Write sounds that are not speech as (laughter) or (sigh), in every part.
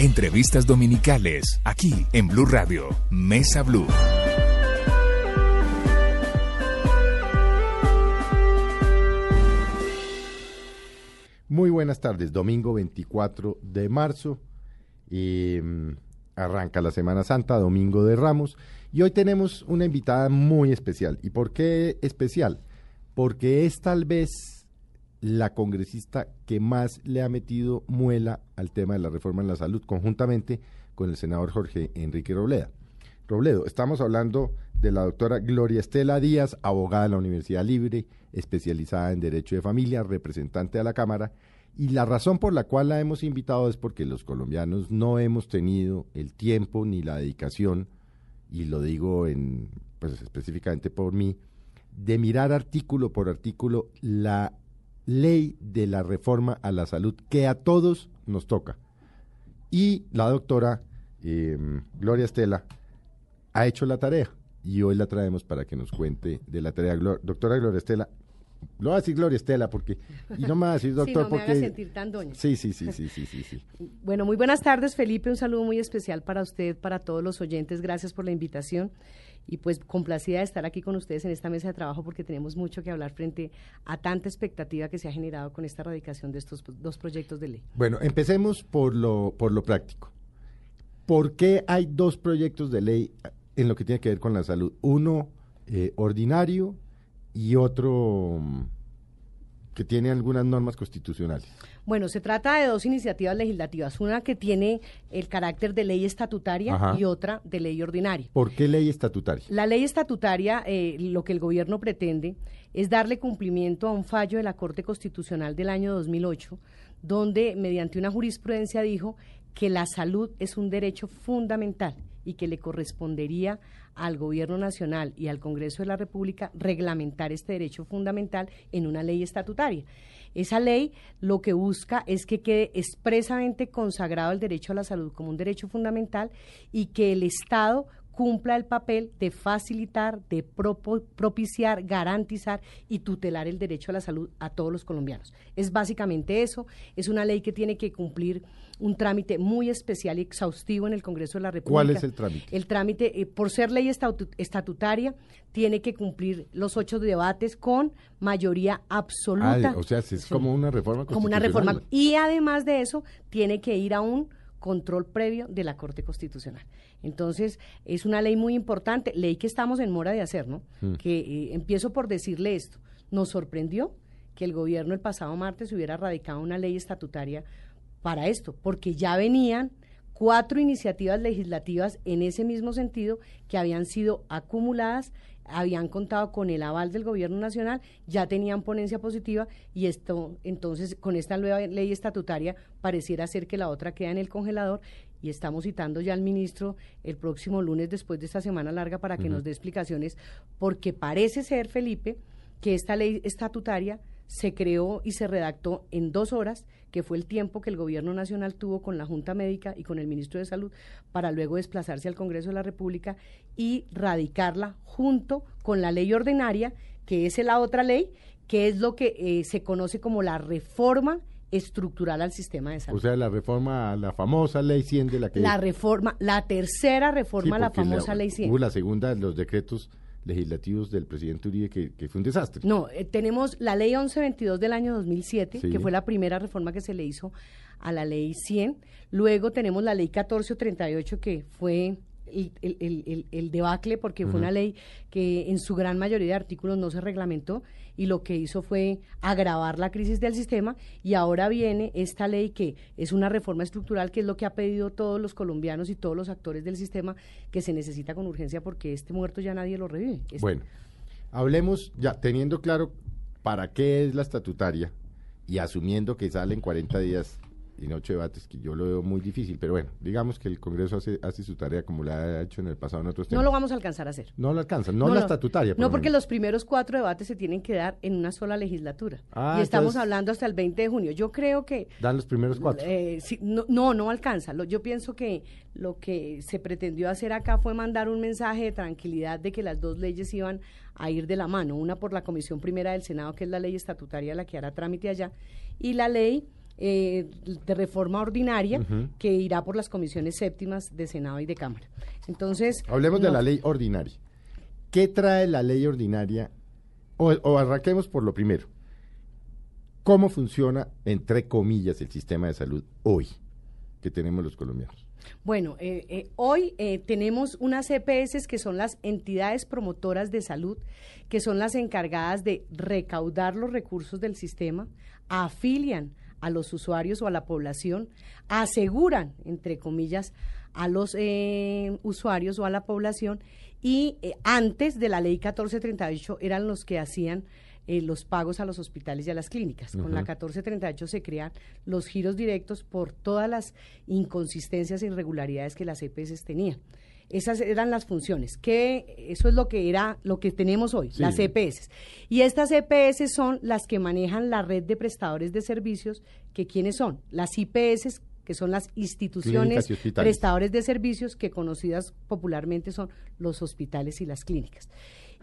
Entrevistas dominicales, aquí en Blue Radio, Mesa Blue. Muy buenas tardes, domingo 24 de marzo. mm, arranca la Semana Santa, domingo de Ramos. Y hoy tenemos una invitada muy especial. ¿Y por qué especial? Porque es tal vez la congresista que más le ha metido muela al tema de la reforma en la salud, conjuntamente con el senador Jorge Enrique Robleda. Robledo, estamos hablando de la doctora Gloria Estela Díaz, abogada de la Universidad Libre, especializada en Derecho de Familia, representante de la Cámara, y la razón por la cual la hemos invitado es porque los colombianos no hemos tenido el tiempo ni la dedicación, y lo digo en, pues específicamente por mí, de mirar artículo por artículo la ley de la reforma a la salud que a todos nos toca. Y la doctora em, Gloria Estela ha hecho la tarea y hoy la traemos para que nos cuente de la tarea. doctora Gloria Estela, lo voy a decir Gloria Estela porque y no me va a decir doctor (laughs) sí, no me porque sentir tan doña. Sí, sí, sí, sí, sí, sí, sí. (laughs) Bueno, muy buenas tardes, Felipe, un saludo muy especial para usted, para todos los oyentes. Gracias por la invitación y pues complacida de estar aquí con ustedes en esta mesa de trabajo porque tenemos mucho que hablar frente a tanta expectativa que se ha generado con esta radicación de estos dos proyectos de ley. Bueno, empecemos por lo por lo práctico. ¿Por qué hay dos proyectos de ley en lo que tiene que ver con la salud? Uno eh, ordinario y otro mm, que tiene algunas normas constitucionales. Bueno, se trata de dos iniciativas legislativas, una que tiene el carácter de ley estatutaria Ajá. y otra de ley ordinaria. ¿Por qué ley estatutaria? La ley estatutaria, eh, lo que el gobierno pretende es darle cumplimiento a un fallo de la Corte Constitucional del año 2008, donde mediante una jurisprudencia dijo que la salud es un derecho fundamental y que le correspondería al Gobierno Nacional y al Congreso de la República reglamentar este derecho fundamental en una ley estatutaria. Esa ley lo que busca es que quede expresamente consagrado el derecho a la salud como un derecho fundamental y que el Estado cumpla el papel de facilitar, de propiciar, garantizar y tutelar el derecho a la salud a todos los colombianos. Es básicamente eso, es una ley que tiene que cumplir un trámite muy especial y exhaustivo en el Congreso de la República. ¿Cuál es el trámite? El trámite, eh, por ser ley estatu- estatutaria, tiene que cumplir los ocho debates con mayoría absoluta. Ah, o sea, es como una reforma como una constitucional. reforma. Y además de eso, tiene que ir a un control previo de la Corte Constitucional. Entonces, es una ley muy importante, ley que estamos en mora de hacer, ¿no? Mm. Que eh, empiezo por decirle esto. Nos sorprendió que el gobierno el pasado martes hubiera radicado una ley estatutaria para esto, porque ya venían cuatro iniciativas legislativas en ese mismo sentido que habían sido acumuladas, habían contado con el aval del gobierno nacional, ya tenían ponencia positiva y esto entonces con esta nueva ley estatutaria pareciera ser que la otra queda en el congelador y estamos citando ya al ministro el próximo lunes después de esta semana larga para que nos dé explicaciones porque parece ser Felipe que esta ley estatutaria se creó y se redactó en dos horas, que fue el tiempo que el Gobierno Nacional tuvo con la Junta Médica y con el Ministro de Salud, para luego desplazarse al Congreso de la República y radicarla junto con la ley ordinaria, que es la otra ley, que es lo que eh, se conoce como la reforma estructural al sistema de salud. O sea, la reforma, a la famosa ley 100 de la que... la reforma, la tercera reforma a la famosa ley 100. Hubo la segunda, los decretos legislativos del presidente Uribe, que, que fue un desastre. No, eh, tenemos la ley 1122 del año 2007, Sí. que fue la primera reforma que se le hizo a la ley 100. Luego tenemos la ley 1438, que fue el, el- el- el- el debacle, porque fue una ley que en su gran mayoría de artículos no se reglamentó y lo que hizo fue agravar la crisis del sistema. Y ahora viene esta ley que es una reforma estructural, que es lo que ha pedido todos los colombianos y todos los actores del sistema, que se necesita con urgencia porque este muerto ya nadie lo revive. Este- Bueno, hablemos ya, teniendo claro para qué es la estatutaria y asumiendo que sale en 40 días en ocho debates, que yo lo veo muy difícil, pero bueno, digamos que el Congreso hace, hace su tarea como la ha hecho en el pasado en otros temas. No lo vamos a alcanzar a hacer. No lo alcanza, no, la estatutaria. no, porque los primeros cuatro debates se tienen que dar en una sola legislatura. Ah, y estamos hablando hasta el 20 de junio. Yo creo que... Dan los primeros cuatro. Eh, no, no, no, alcanza. yo pienso que lo que se pretendió hacer acá fue mandar un mensaje de tranquilidad de que las dos leyes iban a ir de la mano. Una por la Comisión Primera del Senado, que es la ley estatutaria la que hará trámite allá, y la ley eh, de reforma ordinaria que irá por las comisiones séptimas de Senado y de Cámara. Entonces... Hablemos de la ley ordinaria. ¿Qué trae la ley ordinaria? O, arranquemos por lo primero. ¿Cómo funciona, entre comillas, el sistema de salud hoy que tenemos los colombianos? Bueno, eh, eh, hoy tenemos unas EPS que son las entidades promotoras de salud, que son las encargadas de recaudar los recursos del sistema, afilian a los usuarios o a la población, aseguran, entre comillas, a los eh, usuarios o a la población y eh, antes de la ley 1438 eran los que hacían eh, los pagos a los hospitales y a las clínicas. Con la 1438 se crean los giros directos por todas las inconsistencias e irregularidades que las EPS tenían. Esas eran las funciones, que eso es lo que era lo que tenemos hoy, las EPS. Y estas EPS son las que manejan la red de prestadores de servicios, que quiénes son? Las IPS, que son las instituciones prestadores de servicios que conocidas popularmente son los hospitales y las clínicas.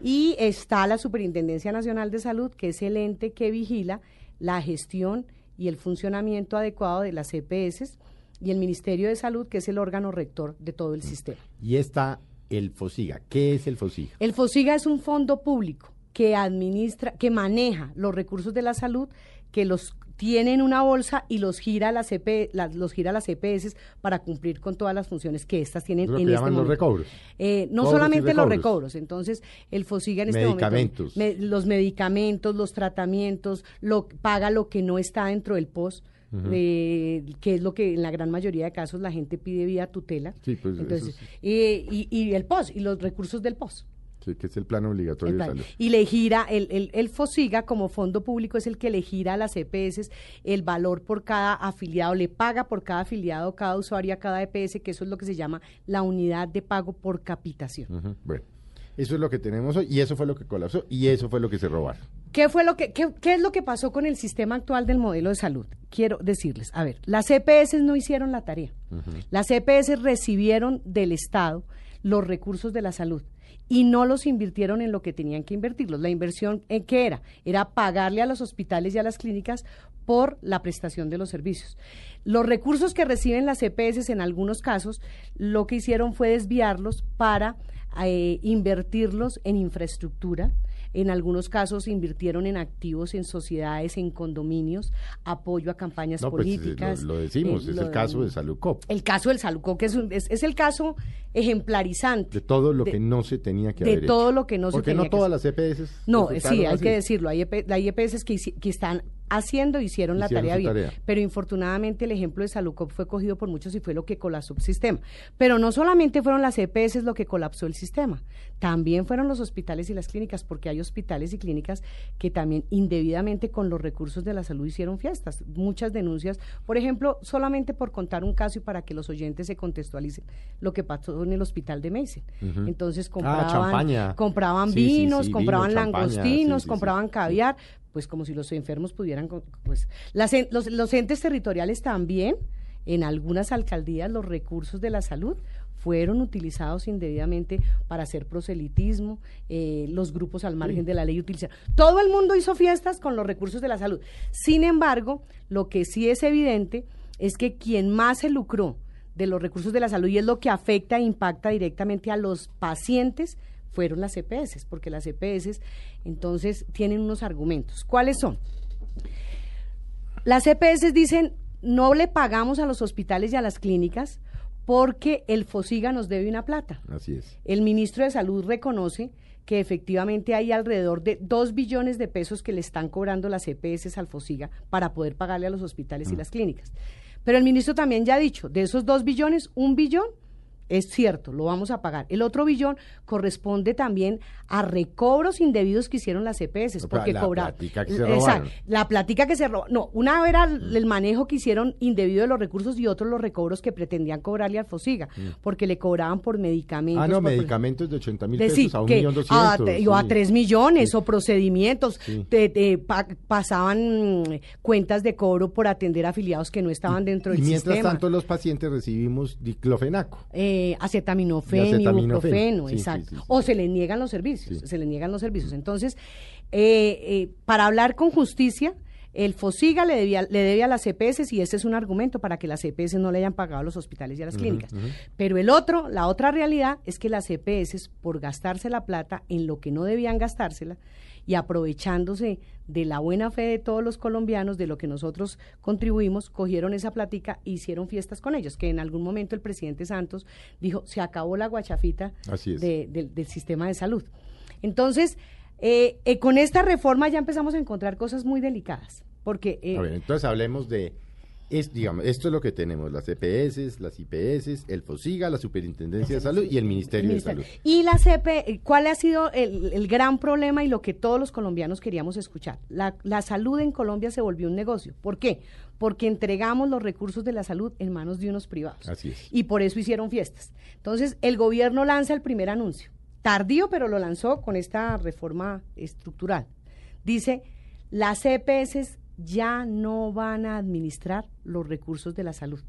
Y está la Superintendencia Nacional de Salud, que es el ente que vigila la gestión y el funcionamiento adecuado de las EPS y el Ministerio de Salud, que es el órgano rector de todo el sistema. Y está el FOSIGA. ¿Qué es el FOSIGA? El FOSIGA es un fondo público que administra, que maneja los recursos de la salud, que los tiene en una bolsa y los gira a las EP, los gira a las EPS para cumplir con todas las funciones que estas tienen en este los recobros. Eh, no solamente los recobros, entonces el FOSIGA en este momento los medicamentos, los tratamientos, lo paga lo que no está dentro del POS que es lo que en la gran mayoría de casos la gente pide vía tutela. Pues, Entonces, y, y, el POS, y los recursos del POS. Sí, que es el plan obligatorio de salud. Y le gira, el, el, el, FOSIGA como fondo público es el que le gira a las EPS el valor por cada afiliado, le paga por cada afiliado, cada usuario, a cada EPS, que eso es lo que se llama la unidad de pago por capitación. Bueno. Eso es lo que tenemos hoy y eso fue lo que colapsó y eso fue lo que se robaron. ¿Qué fue lo que qué, es lo que pasó con el sistema actual del modelo de salud? Quiero decirles, a ver, las EPS no hicieron la tarea. Las EPS recibieron del Estado los recursos de la salud y no los invirtieron en lo que tenían que invertirlos. La inversión en qué era? Era pagarle a los hospitales y a las clínicas por la prestación de los servicios. Los recursos que reciben las EPS en algunos casos, lo que hicieron fue desviarlos para eh, invertirlos en infraestructura. En algunos casos invirtieron en activos, en sociedades, en condominios, apoyo a campañas pues, políticas. lo, decimos, eh, es el caso de Salucop. El caso del Salucop, que es, es, el caso ejemplarizante. De todo lo que no se tenía que hacer. De todo lo que no se tenía Porque no todas las EPS. No, sí, hay que decirlo. Hay, EPS e que, que están haciendo, hicieron, la tarea bien. Pero infortunadamente el ejemplo de Salucop fue cogido por muchos y fue lo que colapsó el sistema. Pero no solamente fueron las EPS lo que colapsó el sistema, también fueron los hospitales y las clínicas, porque hay hospitales y clínicas que también indebidamente con los recursos de la salud hicieron fiestas. Muchas denuncias, por ejemplo, solamente por contar un caso y para que los oyentes se contextualicen lo que pasó en el hospital de Mason. Entonces ah, compraban, compraban vinos, compraban langostinos, compraban caviar, pues como si los enfermos pudieran, pues las, los, los entes territoriales también, en algunas alcaldías los recursos de la salud fueron utilizados indebidamente para hacer proselitismo, eh, los grupos al margen de la ley utilizaron. Todo el mundo hizo fiestas con los recursos de la salud. Sin embargo, lo que sí es evidente es que quien más se lucró de los recursos de la salud y es lo que afecta e impacta directamente a los pacientes fueron las EPS, porque las EPS entonces tienen unos argumentos. ¿Cuáles son? Las EPS dicen, no le pagamos a los hospitales y a las clínicas porque el FOSIGA nos debe una plata. Así es. El ministro de Salud reconoce que efectivamente hay alrededor de dos billones de pesos que le están cobrando las EPS al FOSIGA para poder pagarle a los hospitales y las clínicas. Pero el ministro también ya ha dicho, de esos dos billones, un billón es cierto, lo vamos a pagar. El otro billón corresponde también a recobros indebidos que hicieron las EPS, porque la cobra- platica que se Exacto, robaron. la platica que se robó. No, una era el manejo que hicieron indebido de los recursos y otros los recobros que pretendían cobrarle al Fosiga, porque le cobraban por medicamentos. Mm. Ah, no, por- medicamentos de 80 mil pesos a un millón doscientos. a sí. 3 millones Sí. o procedimientos, te- te pa- pasaban mm, cuentas de cobro por atender afiliados que no estaban dentro Y del mientras sistema. tanto los pacientes recibimos diclofenaco. eh, acetaminofén, Y acetaminofén, ibuprofeno, sí, sí, exacto. sí, sí. O se les niegan los servicios, se les niegan los servicios. Entonces, eh, eh, para hablar con justicia, el FOSIGA le, debía, le debe a las CPS y ese es un argumento para que las CPS no le hayan pagado a los hospitales y a las clínicas. Pero el otro, la otra realidad es que las CPS, por gastarse la plata en lo que no debían gastársela y aprovechándose de la buena fe de todos los colombianos, de lo que nosotros contribuimos, cogieron esa platica e hicieron fiestas con ellos, que en algún momento el presidente Santos dijo, se acabó la guachafita de- del sistema de salud. Entonces, eh, eh, con esta reforma ya empezamos a encontrar cosas muy delicadas, porque... eh, A ver, entonces hablemos de, es, digamos, esto es lo que tenemos, las EPS, las IPS, el FOSIGA, la Superintendencia de Salud y el Ministerio, de. Salud. Y la CP, eh, ¿cuál ha sido el, el gran problema y lo que todos los colombianos queríamos escuchar? La, la salud en Colombia se volvió un negocio. ¿Por qué? Porque entregamos los recursos de la salud en manos de unos privados. Así es. Y por eso hicieron fiestas. Entonces, el gobierno lanza el primer anuncio. Tardío, pero lo lanzó con esta reforma estructural. Dice, las EPS ya no van a administrar los recursos de la salud.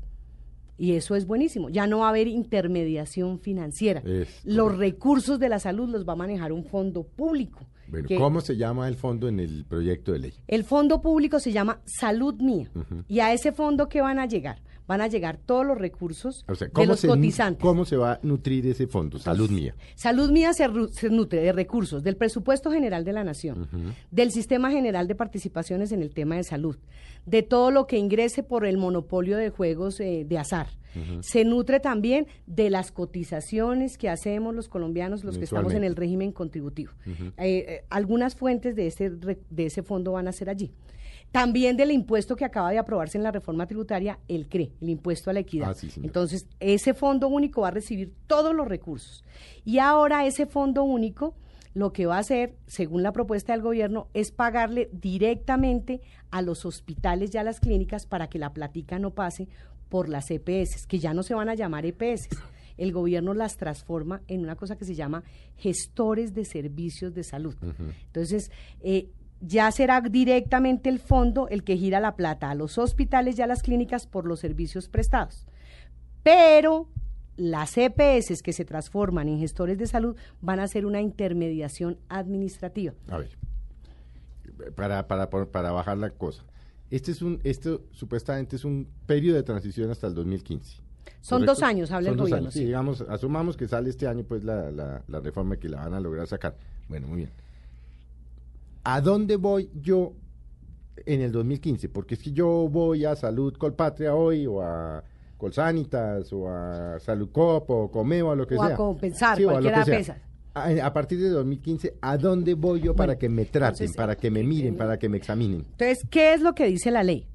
Y eso es buenísimo. Ya no va a haber intermediación financiera. Es los correcto. recursos de la salud los va a manejar un fondo público. Bueno, ¿cómo se llama el fondo en el proyecto de ley? el fondo público se llama Salud Mía. Y a ese fondo, ¿qué van a llegar? Van a llegar todos los recursos O sea, de ¿cómo los se, cotizantes. ¿cómo se va a nutrir ese fondo? Salud mía. Salud Mía se nutre de recursos del presupuesto general de la Nación, del Sistema General de Participaciones en el tema de salud, de todo lo que ingrese por el monopolio de juegos eh, de azar. Se nutre también de las cotizaciones que hacemos los colombianos, los que estamos en el régimen contributivo. Eh, eh, algunas fuentes de ese, de ese fondo van a ser allí. También del impuesto que acaba de aprobarse en la reforma tributaria, el CRE, el impuesto a la equidad. Ah, sí. Entonces, ese fondo único va a recibir todos los recursos. Y ahora ese fondo único lo que va a hacer, según la propuesta del gobierno, es pagarle directamente a los hospitales y a las clínicas para que la platica no pase por las EPS, que ya no se van a llamar EPS. El gobierno las transforma en una cosa que se llama gestores de servicios de salud. Entonces, eh, ya será directamente el fondo el que gira la plata a los hospitales y a las clínicas por los servicios prestados. Pero las EPS que se transforman en gestores de salud van a hacer una intermediación administrativa. A ver, para, para, para bajar la cosa. Este es un, esto supuestamente es un periodo de transición hasta el 2015. Son ¿correcto? dos años, habla Son el gobierno, sí, sí. digamos, asumamos que sale este año pues la, la, la reforma que la van a lograr sacar. Bueno, muy bien. ¿A dónde voy yo en el 2015? Porque es que yo voy a Salud Colpatria hoy o a Colsanitas o a Salud Cop o Comeo o lo que O a sea. Compensar, Sí, o a lo cualquiera que de sea. A, a partir de 2015, ¿a dónde voy yo para Bueno, que me traten, entonces, para que me miren, eh, para que me examinen? Entonces, ¿qué es lo que dice la ley?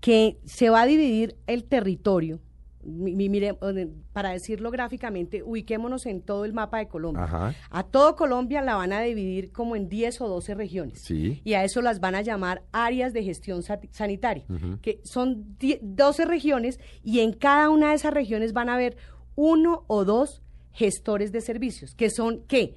Que se va a dividir el territorio. Mi- mi- mire, para decirlo gráficamente, ubiquémonos en todo el mapa de Colombia. Ajá. A todo Colombia la van a dividir como en 10 o 12 regiones. Sí. Y a eso las van a llamar áreas de gestión sanitaria, que son 10 12 regiones y en cada una de esas regiones van a haber uno o dos gestores de servicios, que son, ¿qué?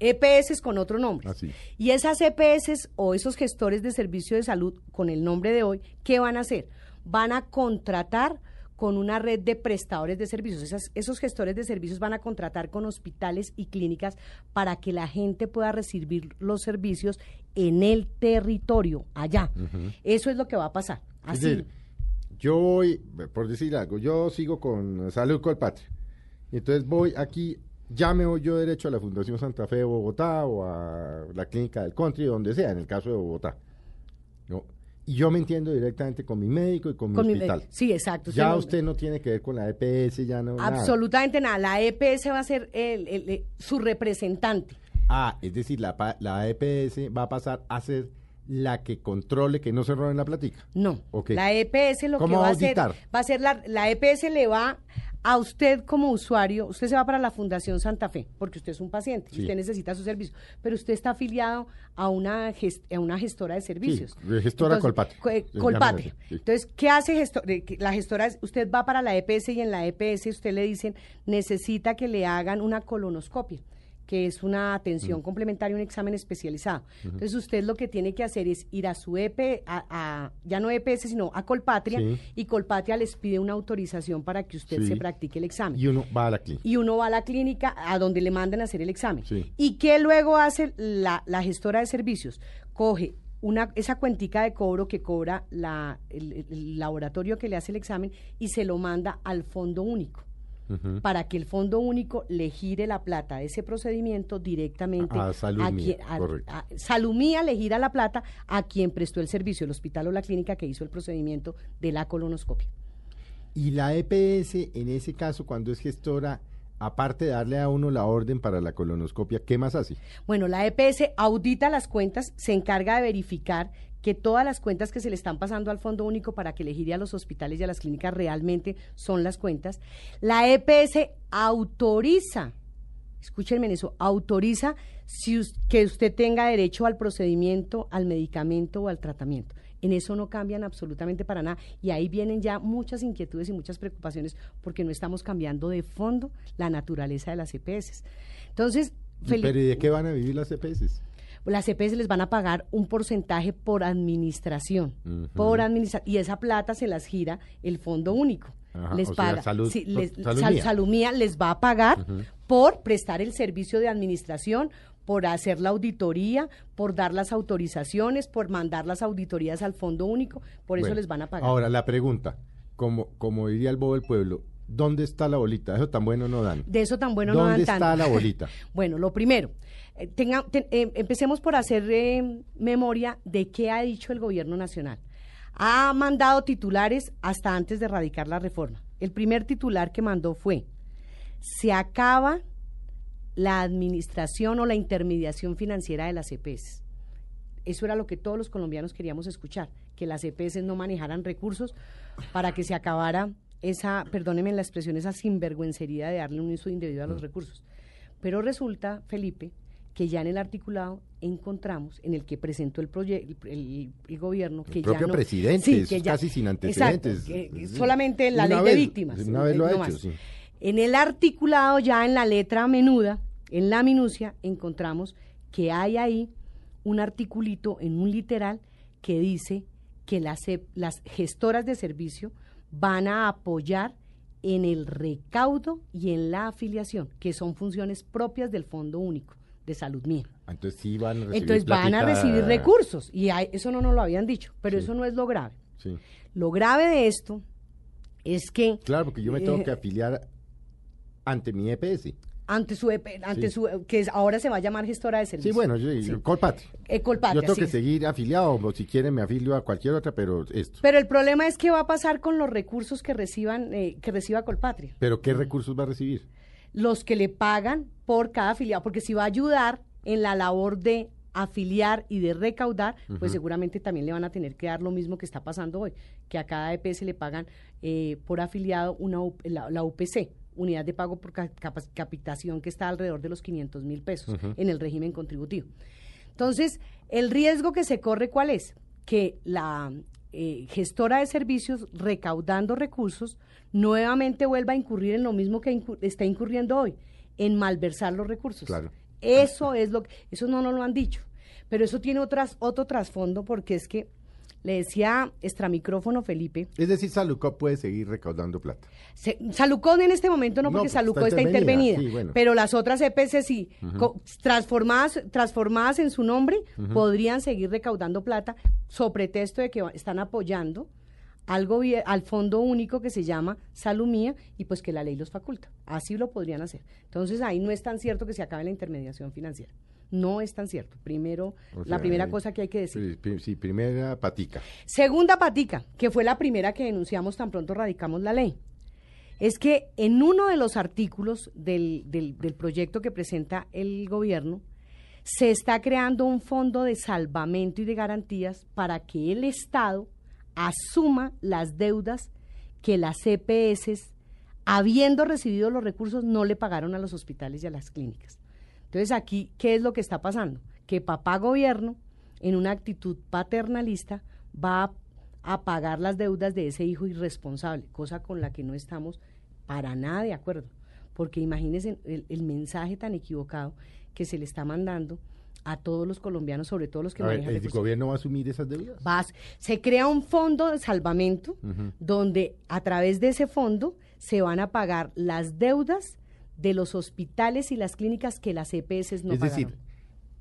EPS con otro nombre. Así. Y esas EPS o esos gestores de servicio de salud con el nombre de hoy, ¿qué van a hacer? Van a contratar con una red de prestadores de servicios. Esas- esos gestores de servicios van a contratar con hospitales y clínicas para que la gente pueda recibir los servicios en el territorio, allá. Eso es lo que va a pasar. Es Así. decir, yo voy, por decir algo, yo sigo con Salud Colpatria. Entonces voy aquí, ya me voy yo derecho a la Fundación Santa Fe de Bogotá o a la Clínica del Country, donde sea, en el caso de Bogotá. ¿no? Y yo me entiendo directamente con mi médico y con mi Con mi- hospital. sí, exacto. Ya usted no tiene que ver con la EPS, ya no. Absolutamente nada. La EPS va a ser el- el- el- su representante. Ah, es decir, la, la EPS va a pasar a ser la que controle que no se roben la platica. No. Ok. La EPS lo que ¿Cómo va a hacer, va a ser la, la EPS le va a usted como usuario, usted se va para la Fundación Santa Fe, porque usted es un paciente, y Sí. usted necesita su servicio, pero usted está afiliado a una, ges- a una gestora de servicios. gestora Colpatria. eh, Les Colpatria. sí. Entonces, ¿qué hace gesto- eh, que la gestora? es- Usted va para la EPS y en la EPS usted le dicen, necesita que le hagan una colonoscopia que es una atención Mm. complementaria, un examen especializado. Entonces usted lo que tiene que hacer es ir a su EP, a, a- ya no EPS, sino a Colpatria, Sí. y Colpatria les pide una autorización para que usted Sí. se practique el examen Y uno va a la clínica. y uno va a la clínica a donde le mandan a hacer el examen. Sí. ¿Y qué luego hace la, la gestora de servicios? Coge una, esa cuentica de cobro que cobra la- el, el laboratorio que le hace el examen y se lo manda al fondo único. Para que el fondo único le gire la plata ese procedimiento directamente A Salud.Mía, quien- a- correcto. a- Salud.Mía le gira la plata a quien prestó el servicio, el hospital o la clínica que hizo el procedimiento de la colonoscopia. Y la EPS, en ese caso, cuando es gestora, aparte de darle a uno la orden para la colonoscopia, ¿qué más hace? Bueno, la EPS audita las cuentas, se encarga de verificar que todas las cuentas que se le están pasando al Fondo Único para que le gire a los hospitales y a las clínicas realmente son las cuentas. La EPS autoriza, escúchenme en eso, autoriza si que usted tenga derecho al procedimiento, al medicamento o al tratamiento. En eso no cambian absolutamente para nada y ahí vienen ya muchas inquietudes y muchas preocupaciones porque no estamos cambiando de fondo la naturaleza de las EPS. Entonces, Felipe- ¿Pero y de qué van a vivir las EPS? Las EPS les van a pagar un porcentaje por administración, por administra y esa plata se las gira el Fondo Único. Ajá, les sea, paga, salud- sí, les- Sal-. Salumía les va a pagar por prestar el servicio de administración, por hacer la auditoría, por dar las autorizaciones, por mandar las auditorías al Fondo Único, por eso Bueno, les van a pagar. Ahora, la pregunta, como, como diría el bobo del pueblo, ¿dónde está la bolita? Eso tan bueno no dan. de eso tan bueno no ¿Dónde dan está tanto. la bolita? (laughs) Bueno, lo primero, eh, tenga- eh, empecemos por hacer eh, memoria de qué ha dicho el gobierno nacional. Ha mandado titulares hasta antes de radicar la reforma. El primer titular que mandó fue, se acaba la administración o la intermediación financiera de las EPS. Eso era lo que todos los colombianos queríamos escuchar, que las EPS no manejaran recursos para que se acabara esa, perdónenme la expresión, esa sinvergüencería de darle un uso indebido Mm. a los recursos. Pero resulta, Felipe, que ya en el articulado encontramos, en el que presentó el, el, el- el gobierno, que ya propio no- presidente, Sí, que ya- casi sin antecedentes. que- que Sí. solamente la Una ley vez- de víctimas. una vez lo ha hecho, sí. En el articulado, ya en la letra menuda, en la minucia, encontramos que hay ahí un articulito en un literal que dice que las, e- las gestoras de servicio van a apoyar en el recaudo y en la afiliación, que son funciones propias del Fondo Único de Salud Mía. Entonces sí van a recibir Entonces van a recibir recursos y hay- eso no nos lo habían dicho, pero eso no es lo grave. Sí. Lo grave de esto es que Claro, porque yo me tengo Eh, que afiliar ante mi EPS. ante su EP ante Sí. su que ahora se va a llamar gestora de Sí, servicios. bueno, yo, Sí. Colpatria. Eh, Colpatria, Yo tengo sí. que seguir afiliado, o si quieren me afilio a cualquier otra, pero esto. Pero el problema es qué va a pasar con los recursos que reciban eh, que reciba Colpatria. ¿Pero qué recursos va a recibir? Los que le pagan por cada afiliado, porque si va a ayudar en la labor de afiliar y de recaudar, pues seguramente también le van a tener que dar lo mismo que está pasando hoy, que a cada EPS le pagan eh, por afiliado una la, la UPC, unidad de pago por ca- capac- capitación que está alrededor de los 500 mil pesos en el régimen contributivo. Entonces, el riesgo que se corre, ¿cuál es? Que la eh, gestora de servicios, recaudando recursos, nuevamente vuelva a incurrir en lo mismo que incur- está incurriendo hoy, en malversar los recursos. Claro. Eso es lo que, eso no nos lo han dicho, pero eso tiene otras, otro trasfondo porque es que le decía extramicrófono Felipe, Es decir, Salucop puede seguir recaudando plata. se- Salucón en este momento no, No, porque pues, Salucón está está intervenida, intervenida, sí, bueno. pero las otras EPC sí, transformadas, transformadas en su nombre, podrían seguir recaudando plata, sobre pretexto de que están apoyando al, al fondo único que se llama Salumía y pues que la ley los faculta. Así lo podrían hacer. Entonces ahí no es tan cierto que se acabe la intermediación financiera. No es tan cierto. Primero, O la sea, primera eh, cosa que hay que decir. Sí, pri- sí, primera patica. Segunda patica, que fue la primera que denunciamos tan pronto radicamos la ley, es que en uno de los artículos del, del- del proyecto que presenta el gobierno, se está creando un fondo de salvamento y de garantías para que el Estado asuma las deudas que las EPS habiendo recibido los recursos, no le pagaron a los hospitales y a las clínicas. Entonces aquí, ¿qué es lo que está pasando? Que papá gobierno, en una actitud paternalista, va a, pagar las deudas de ese hijo irresponsable, cosa con la que no estamos para nada de acuerdo. Porque imagínense el, mensaje tan equivocado que se le está mandando a todos los colombianos, sobre todo los que manejan ¿El gobierno va a asumir esas deudas? se crea un fondo de salvamento donde a través de ese fondo se van a pagar las deudas de los hospitales y las clínicas que las EPS no es pagaron.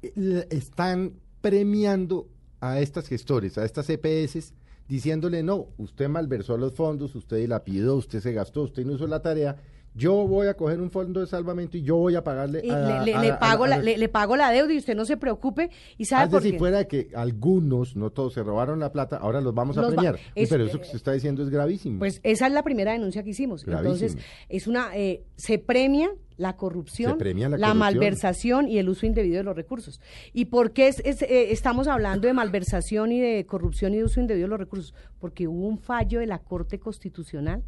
Es decir, están premiando a estas gestores, a estas EPS, diciéndole, no, usted malversó los fondos, usted la pidió, usted se gastó, usted no hizo la tarea, yo voy a coger un fondo de salvamento y yo voy a pagarle a, le, pago la, le, pago la deuda y usted no se preocupe. Y sabe por si fuera que algunos no todos se robaron la plata ahora los vamos a premiar. Pero eso que se está diciendo es gravísimo. Pues esa es la primera denuncia que hicimos. Entonces es una eh, se premia la corrupción, la, malversación y el uso indebido de los recursos. ¿Y por qué es, eh, estamos hablando de malversación y de corrupción y de uso indebido de los recursos? Porque hubo un fallo de la Corte Constitucional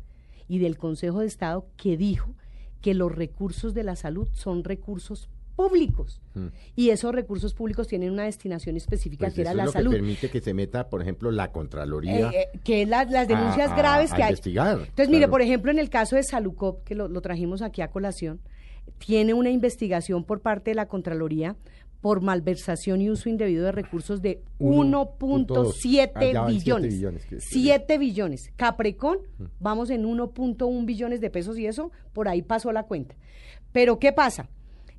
y del Consejo de Estado que dijo que los recursos de la salud son recursos públicos mm. y esos recursos públicos tienen una destinación específica pues que era la es lo salud. Que permite que se meta, por ejemplo, la Contraloría. Eh, eh, que es las denuncias graves que hay. Entonces, mire, por ejemplo, en el caso de Salucop, que lo, lo trajimos aquí a colación, tiene una investigación por parte de la Contraloría por malversación y uso indebido de recursos de 1.7 ah, billones. 7 billones. Caprecon, vamos en 1.1 billones de pesos y eso por ahí pasó la cuenta. Pero ¿qué pasa?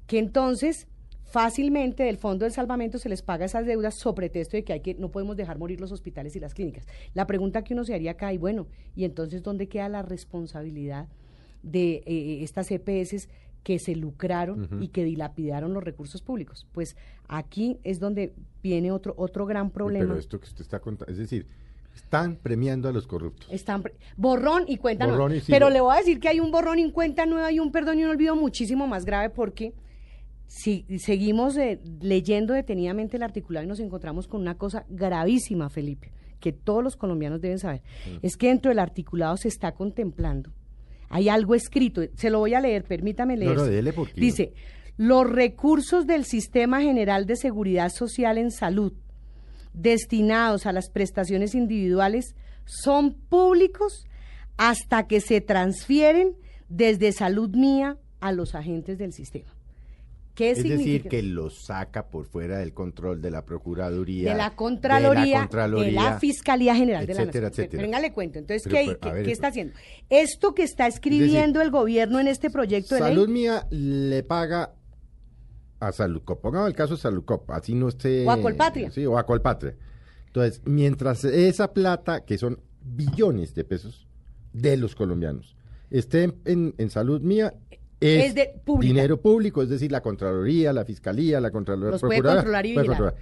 Que entonces fácilmente del Fondo del Salvamento se les paga esas deudas sobre pretexto de que hay que no podemos dejar morir los hospitales y las clínicas. La pregunta que uno se haría acá, y bueno, ¿y entonces dónde queda la responsabilidad de eh, estas EPS que se lucraron y que dilapidaron los recursos públicos. Pues aquí es donde viene otro otro gran problema. Pero esto que usted está contando, es decir, están premiando a los corruptos. Están borrón y cuenta nueva. Pero le voy a decir que hay un borrón y cuenta nueva y un perdón y un olvido muchísimo más grave porque si seguimos eh, leyendo detenidamente el articulado y nos encontramos con una cosa gravísima, Felipe, que todos los colombianos deben saber, mm. es que dentro del articulado se está contemplando hay algo escrito, se lo voy a leer, permítame leer. Dice, los recursos del Sistema General de Seguridad Social en Salud destinados a las prestaciones individuales son públicos hasta que se transfieren desde salud mía a los agentes del sistema es decir, que los saca por fuera del control de la Procuraduría, de la Contraloría, de la, Fiscalía General de la Nación. Etcétera. Venga, le cuento. Entonces, ¿qué, ¿qué, está haciendo? Esto que está escribiendo el gobierno en este proyecto de Salud. Mía le paga a Saludcop. Pongamos el caso de Saludcop, así no esté... O a Colpatria. Sí, o a Colpatria. Entonces, mientras esa plata, que son billones de pesos de los colombianos, esté en, en Salud Mía, es, de dinero público, es decir, la Contraloría, la Fiscalía, la Contraloría, Los puede controlar y vigilar.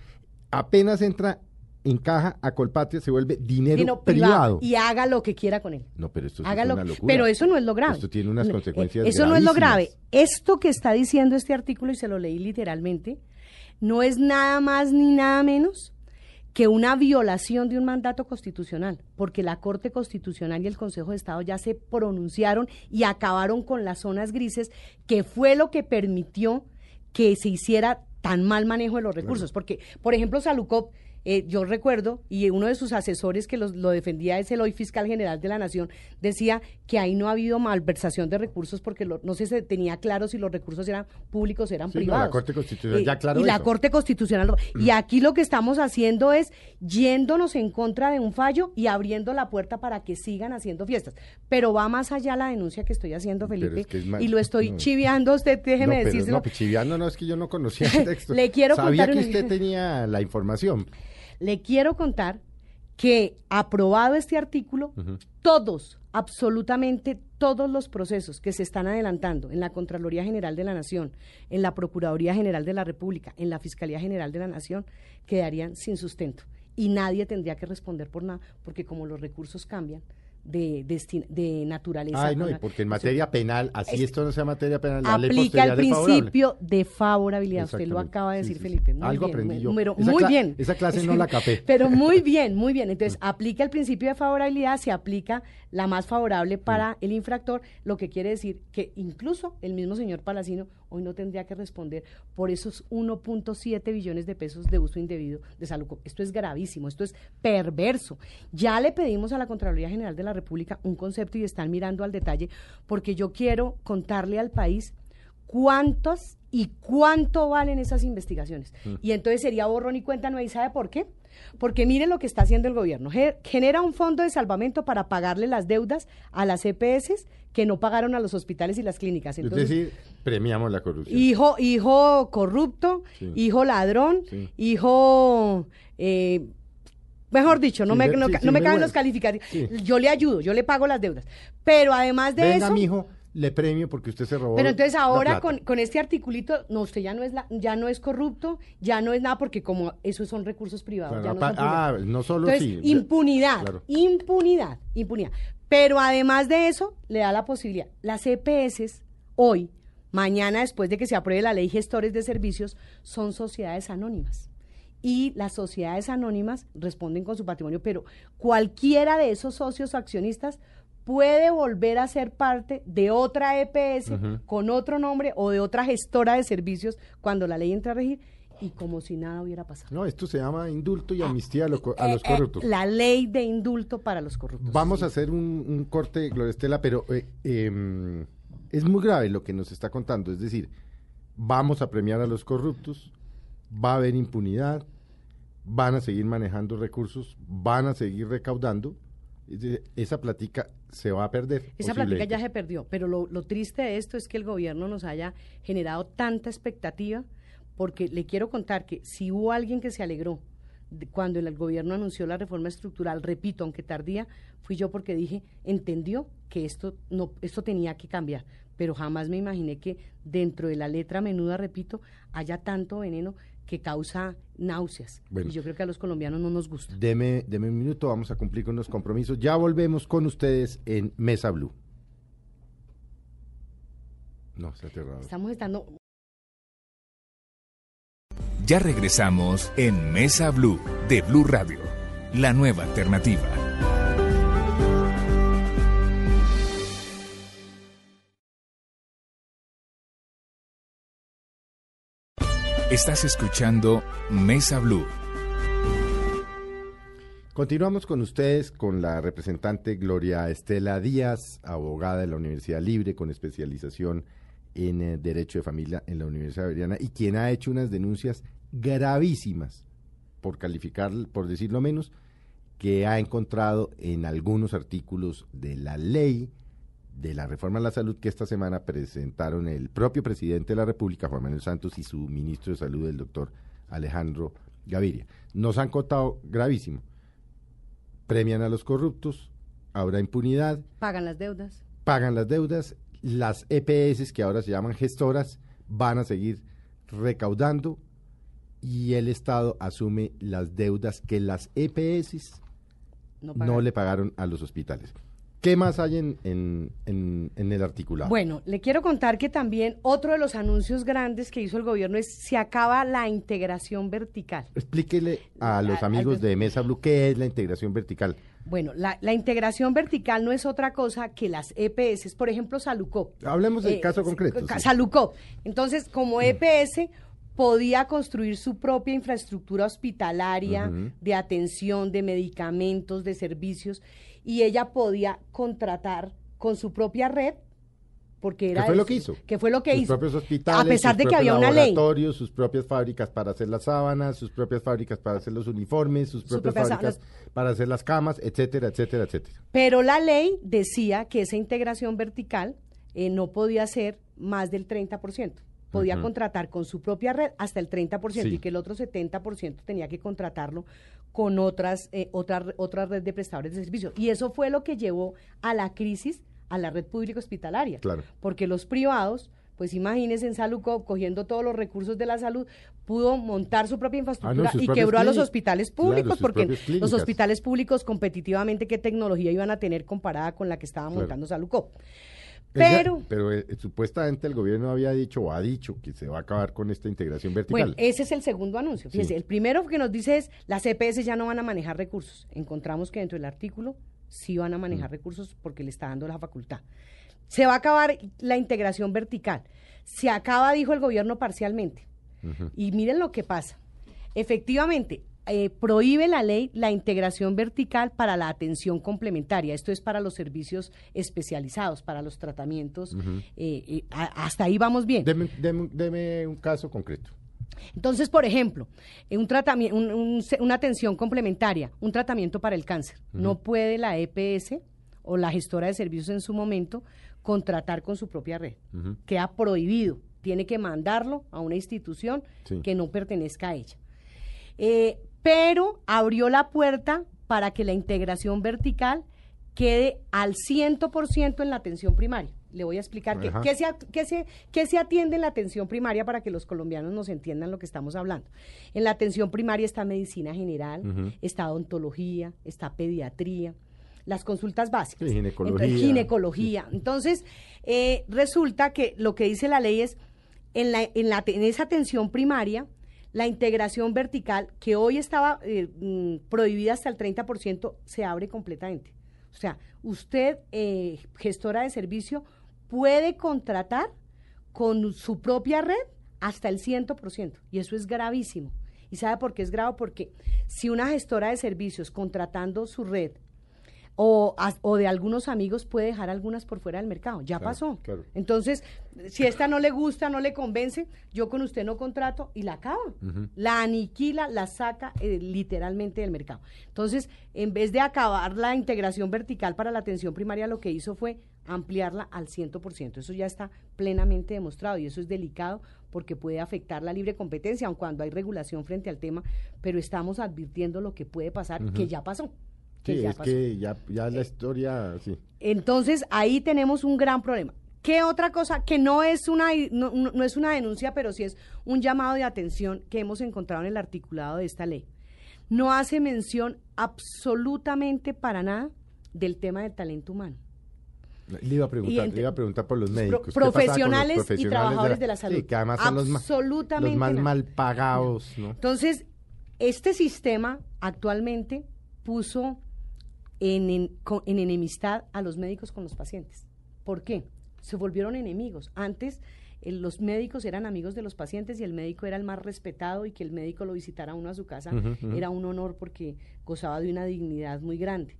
Apenas entra en caja a Colpatria se vuelve dinero, privado, y haga lo que quiera con él. No, pero esto es una locura. Pero eso no es lo grave. Esto tiene unas consecuencias Eso no es lo grave. Esto que está diciendo este artículo y se lo leí literalmente, no es nada más ni nada menos que una violación de un mandato constitucional, porque la Corte Constitucional y el Consejo de Estado ya se pronunciaron y acabaron con las zonas grises, que fue lo que permitió que se hiciera tan mal manejo de los recursos. Porque, por ejemplo, Salucop eh, yo recuerdo, y uno de sus asesores que lo defendía es el hoy fiscal general de la Nación, decía que ahí no ha habido malversación de recursos porque no se tenía claro si los recursos eran públicos o eran privados. la Corte Constitucional ya claro. Y la Corte Constitucional. Y aquí lo que estamos haciendo es yéndonos en contra de un fallo y abriendo la puerta para que sigan haciendo fiestas. Pero va más allá la denuncia que estoy haciendo, Felipe, y lo estoy chiviando a usted, déjeme no, decírselo. No, chiviando no es que yo no conocía el (laughs) texto. Le quiero Sabía que usted (laughs) tenía la información. Le quiero contar que aprobado este artículo, todos, absolutamente todos los procesos que se están adelantando en la Contraloría General de la Nación, en la Procuraduría General de la República, en la Fiscalía General de la Nación, quedarían sin sustento. Y nadie tendría que responder por nada, porque como los recursos cambian, de, destin- de naturaleza. Ay, no, y porque en materia penal, así Es- esto no sea materia penal, la ley aplica el principio de favorabilidad. Usted lo acaba de decir, sí, sí. Felipe. Muy Algo bien, aprendí muy- yo. número- muy bien. esa clase no la capé. (laughs) Pero muy (laughs) bien, muy bien. Entonces, aplica el principio de favorabilidad, se aplica la más favorable para Mm. el infractor, lo que quiere decir que incluso el mismo señor Palacino hoy no tendría que responder por esos 1.7 billones de pesos de uso indebido de salud. Esto es gravísimo, esto es perverso. Ya le pedimos a la Contraloría General de la República un concepto y están mirando al detalle porque yo quiero contarle al país cuántos y cuánto valen esas investigaciones. Y entonces sería borrón y cuenta nueva. ¿Y sabe por qué? Porque mire lo que está haciendo el gobierno. Ge- Genera un fondo de salvamento para pagarle las deudas a las EPS que no pagaron a los hospitales y las clínicas. Entonces, es decir, premiamos la corrupción. hijo, hijo corrupto, Sí. hijo ladrón, Sí. hijo... eh, Mejor dicho, no Sí, me, no, no me caben los calificativos. Yo le ayudo, yo le pago las deudas. Pero además de Venga, eso... mijo, le premio porque usted se robó Pero entonces la ahora plata. con, con este articulito, no, usted ya no es la, ya no es corrupto, ya no es nada, porque como esos son recursos privados. Ya no son ah, no solo Entonces, sí. impunidad, claro. impunidad, impunidad. Pero además de eso, le da la posibilidad. Las EPS hoy, mañana después de que se apruebe la ley gestores de servicios, son sociedades anónimas. Y las sociedades anónimas responden con su patrimonio, pero cualquiera de esos socios o accionistas puede volver a ser parte de otra EPS con otro nombre o de otra gestora de servicios cuando la ley entre a regir y como si nada hubiera pasado. No, esto se llama indulto y amnistía a, lo a los Eh, eh, corruptos. la ley de indulto para los corruptos. Vamos a hacer un, un corte, Gloria Estela, pero eh, em, es muy grave lo que nos está contando. Es decir, vamos a premiar a los corruptos, va a haber impunidad, van a seguir manejando recursos, van a seguir recaudando. Esa platica se va a perder. Esa plática ya se perdió, pero lo, lo triste de esto es que el gobierno nos haya generado tanta expectativa, porque le quiero contar que si hubo alguien que se alegró de- cuando el, gobierno anunció la reforma estructural, repito, aunque tardía, fui yo porque dije, entendió que esto, no, esto tenía que cambiar, pero jamás me imaginé que dentro de la letra menuda, repito, haya tanto veneno que causa náuseas. Bueno. Y yo creo que a los colombianos no nos gusta. Deme, deme un minuto, vamos a cumplir con los compromisos. Ya volvemos con ustedes en Mesa Blue. No, está aterrado. Estamos estando Ya regresamos en Mesa Blue de Blue Radio, la nueva alternativa. Estás escuchando Mesa Blue. Continuamos con ustedes con la representante Gloria Estela Díaz, abogada de la Universidad Libre con especialización en eh, Derecho de Familia en la Universidad Javeriana y quien ha hecho unas denuncias gravísimas, por calificar, por decirlo menos, que ha encontrado en algunos artículos de la ley de la reforma a la salud que esta semana presentaron el propio presidente de la República, Juan Manuel Santos, y su ministro de Salud, el doctor Alejandro Gaviria. Nos han contado gravísimo. Premian a los corruptos, habrá impunidad, pagan las deudas. pagan las deudas, las EPS, que ahora se llaman gestoras, van a seguir recaudando y el Estado asume las deudas que las EPS No, le pagaron a los hospitales. ¿Qué más hay en, en, en- en el articulado? Bueno, le quiero contar que también otro de los anuncios grandes que hizo el gobierno es se acaba la integración vertical. Explíquele a los amigos de Mesa Blue qué es la integración vertical. Bueno, la, la integración vertical no es otra cosa que las EPS, por ejemplo, Salucop. Hablemos del Eh, caso concreto. sí. Salucop. Entonces, como EPS podía construir su propia infraestructura hospitalaria de atención, de medicamentos, de servicios, y ella podía contratar con su propia red, porque era ¿Qué fue de lo su- que hizo? Fue lo que sus hizo. propios hospitales, a pesar sus de que había una ley. sus propias fábricas para hacer las sábanas, sus propias fábricas para hacer los uniformes, sus Sus propias fábricas para hacer las camas, etcétera, etcétera, etcétera. Pero la ley decía que esa integración vertical eh, no podía ser más del 30%. Podía contratar con su propia red hasta el 30% Sí. y que el otro 70% tenía que contratarlo con otras, eh, otra, otra red de prestadores de servicios. Y eso fue lo que llevó a la crisis a la red pública hospitalaria. Claro. Porque los privados pues imagínese en Saluco, cogiendo todos los recursos de la salud, pudo montar su propia infraestructura sus y quebró a los hospitales Claro, públicos, porque los hospitales públicos competitivamente, ¿qué tecnología iban a tener comparada con la que estaba Claro. montando Saluco? Ella- Pero... pero eh, supuestamente el gobierno había dicho o ha dicho que se va a acabar con esta integración vertical. Bueno, ese es el segundo anuncio. Sí. Fíjense, el primero que nos dice es las EPS ya no van a manejar recursos. Encontramos que dentro del artículo sí van a manejar recursos porque le está dando la facultad. Se va a acabar la integración vertical. Se acaba, dijo el gobierno, parcialmente. Y miren lo que pasa. Efectivamente, eh, prohíbe la ley la integración vertical para la atención complementaria. Esto es para los servicios especializados, para los tratamientos. eh, eh, a- hasta ahí vamos bien. Deme, deme- deme un caso concreto. Entonces, por ejemplo, en un tratamiento, un- una atención complementaria, un tratamiento para el cáncer, no puede la EPS o la gestora de servicios en su momento contratar con su propia red. Queda prohibido. Tiene que mandarlo a una institución Sí. que no pertenezca a ella. Eh, pero abrió la puerta para que la integración vertical quede al 100% en la atención primaria. Le voy a explicar qué, qué se, se- se atiende en la atención primaria para que los colombianos nos entiendan lo que estamos hablando. En la atención primaria está medicina general, está odontología, está pediatría, las consultas básicas. Sí, ginecología. Entonces, ginecología. Entonces, eh, resulta que lo que dice la ley es, en, la, en, la, en esa atención primaria, la integración vertical, que hoy estaba eh, mm, prohibida hasta el 30%, se abre completamente. O sea, usted, eh, gestora de servicio, puede contratar con su propia red hasta el 100%. Y eso es gravísimo. ¿Y sabe por qué es grave? Porque si una gestora de servicios contratando su red o, o de algunos amigos puede dejar algunas por fuera del mercado. Ya Claro, pasó. claro. Entonces, si esta no le gusta, no le convence, yo con usted no contrato y la acaba. La aniquila, la saca eh, literalmente del mercado. Entonces, en vez de acabar la integración vertical para la atención primaria, lo que hizo fue ampliarla al 100%. Eso ya está plenamente demostrado y eso es delicado porque puede afectar la libre competencia, aun cuando hay regulación frente al tema, pero estamos advirtiendo lo que puede pasar, que ya pasó. que Sí, ya es pasó. que ya, ya la historia, sí. Entonces, ahí tenemos un gran problema. ¿Qué otra cosa? Que no es una no, no- no es una denuncia, pero sí es un llamado de atención que hemos encontrado en el articulado de esta ley. No hace mención absolutamente para nada del tema del talento humano. Le iba a preguntar, le iba a preguntar por los médicos. ¿Qué pasaba con los profesionales y trabajadores de la salud. Sí, que además son los, Absolutamente los más mal pagados, ¿no? Entonces, este sistema actualmente puso en, en- enemistad a los médicos con los pacientes. ¿Por qué? Se volvieron enemigos. Antes eh, los médicos eran amigos de los pacientes y el médico era el más respetado y que el médico lo visitara a uno a su casa era un honor porque gozaba de una dignidad muy grande.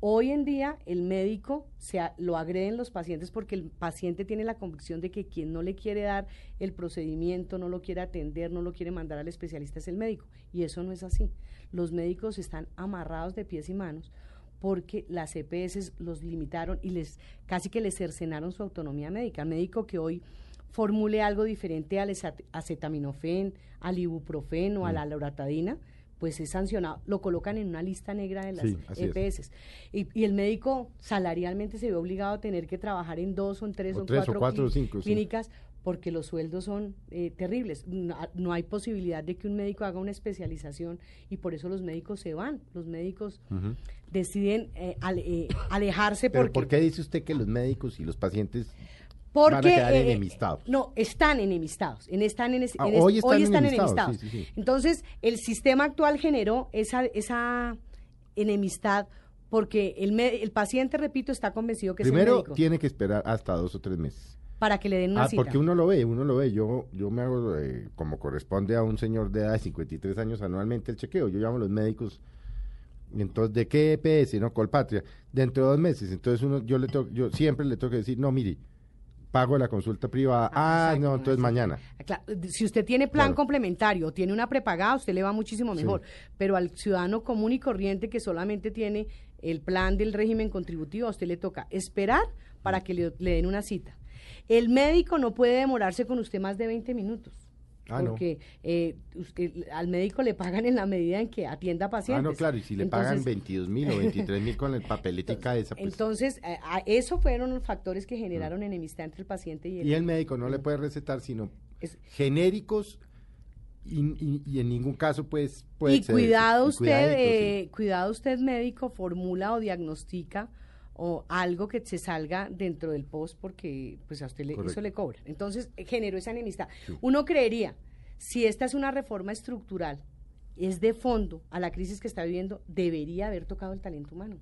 Hoy en día el médico se a- lo agreden los pacientes porque el paciente tiene la convicción de que quien no le quiere dar el procedimiento, no lo quiere atender, no lo quiere mandar al especialista es el médico. Y eso no es así. Los médicos están amarrados de pies y manos porque las EPS los limitaron y les casi que les cercenaron su autonomía médica. El médico que hoy formule algo diferente al acetaminofén, al ibuprofeno, a Mm. la loratadina, pues es sancionado. Lo colocan en una lista negra de las Sí. EPS. Y, y el médico salarialmente se ve obligado a tener que trabajar en dos o en tres O o, tres o cuatro, o cinco, sí. clínicas porque los sueldos son eh, terribles. No, no hay posibilidad de que un médico haga una especialización y por eso los médicos se van. Los médicos deciden eh, ale- eh, alejarse Pero porque... ¿por qué dice usted que los médicos y los pacientes Porque, van a quedar eh, enemistados? No, están enemistados. En, están en, Ah, hoy están enemistados, enemistados. sí, sí, sí. Entonces, el sistema actual generó esa, esa enemistad porque el, el paciente, repito, está convencido que es el Primero médico tiene que esperar hasta dos o tres meses. para que le den una Ah, cita. porque uno lo ve, uno lo ve. Yo, yo me hago, eh, como corresponde a un señor de edad de 53 años anualmente el chequeo. Yo llamo a los médicos. Entonces, ¿de qué EPS? No, Colpatria. Dentro de dos meses. Entonces, uno, yo le tengo, yo siempre le tengo que decir, no, mire, pago la consulta privada. Ah, no, entonces mañana. Claro, si usted tiene plan Claro. complementario o tiene una prepagada, usted le va muchísimo Sí. mejor. Pero al ciudadano común y corriente que solamente tiene el plan del régimen contributivo, a usted le toca esperar para que le, le den una cita. El médico no puede demorarse con usted más de 20 minutos. Ah, no. porque eh, usted- al médico le pagan en la medida en que atienda Ah, pacientes. no, claro, y si le pagan Entonces, 22 mil o 23 mil con la (laughs) papeletica esa, pues. Entonces, eh, a- eso fueron los factores que generaron enemistad entre el paciente y el, y el médico no le puede recetar sino es- genéricos y, y- y en ningún caso pues puede y cuidado usted, eh, cuidado usted médico, formula o diagnostica o algo que se salga dentro del post porque pues a usted le, eso le cobra. Entonces eh, generó esa enemistad. Uno creería, si esta es una reforma estructural, es de fondo a la crisis que está viviendo, debería haber tocado el talento humano.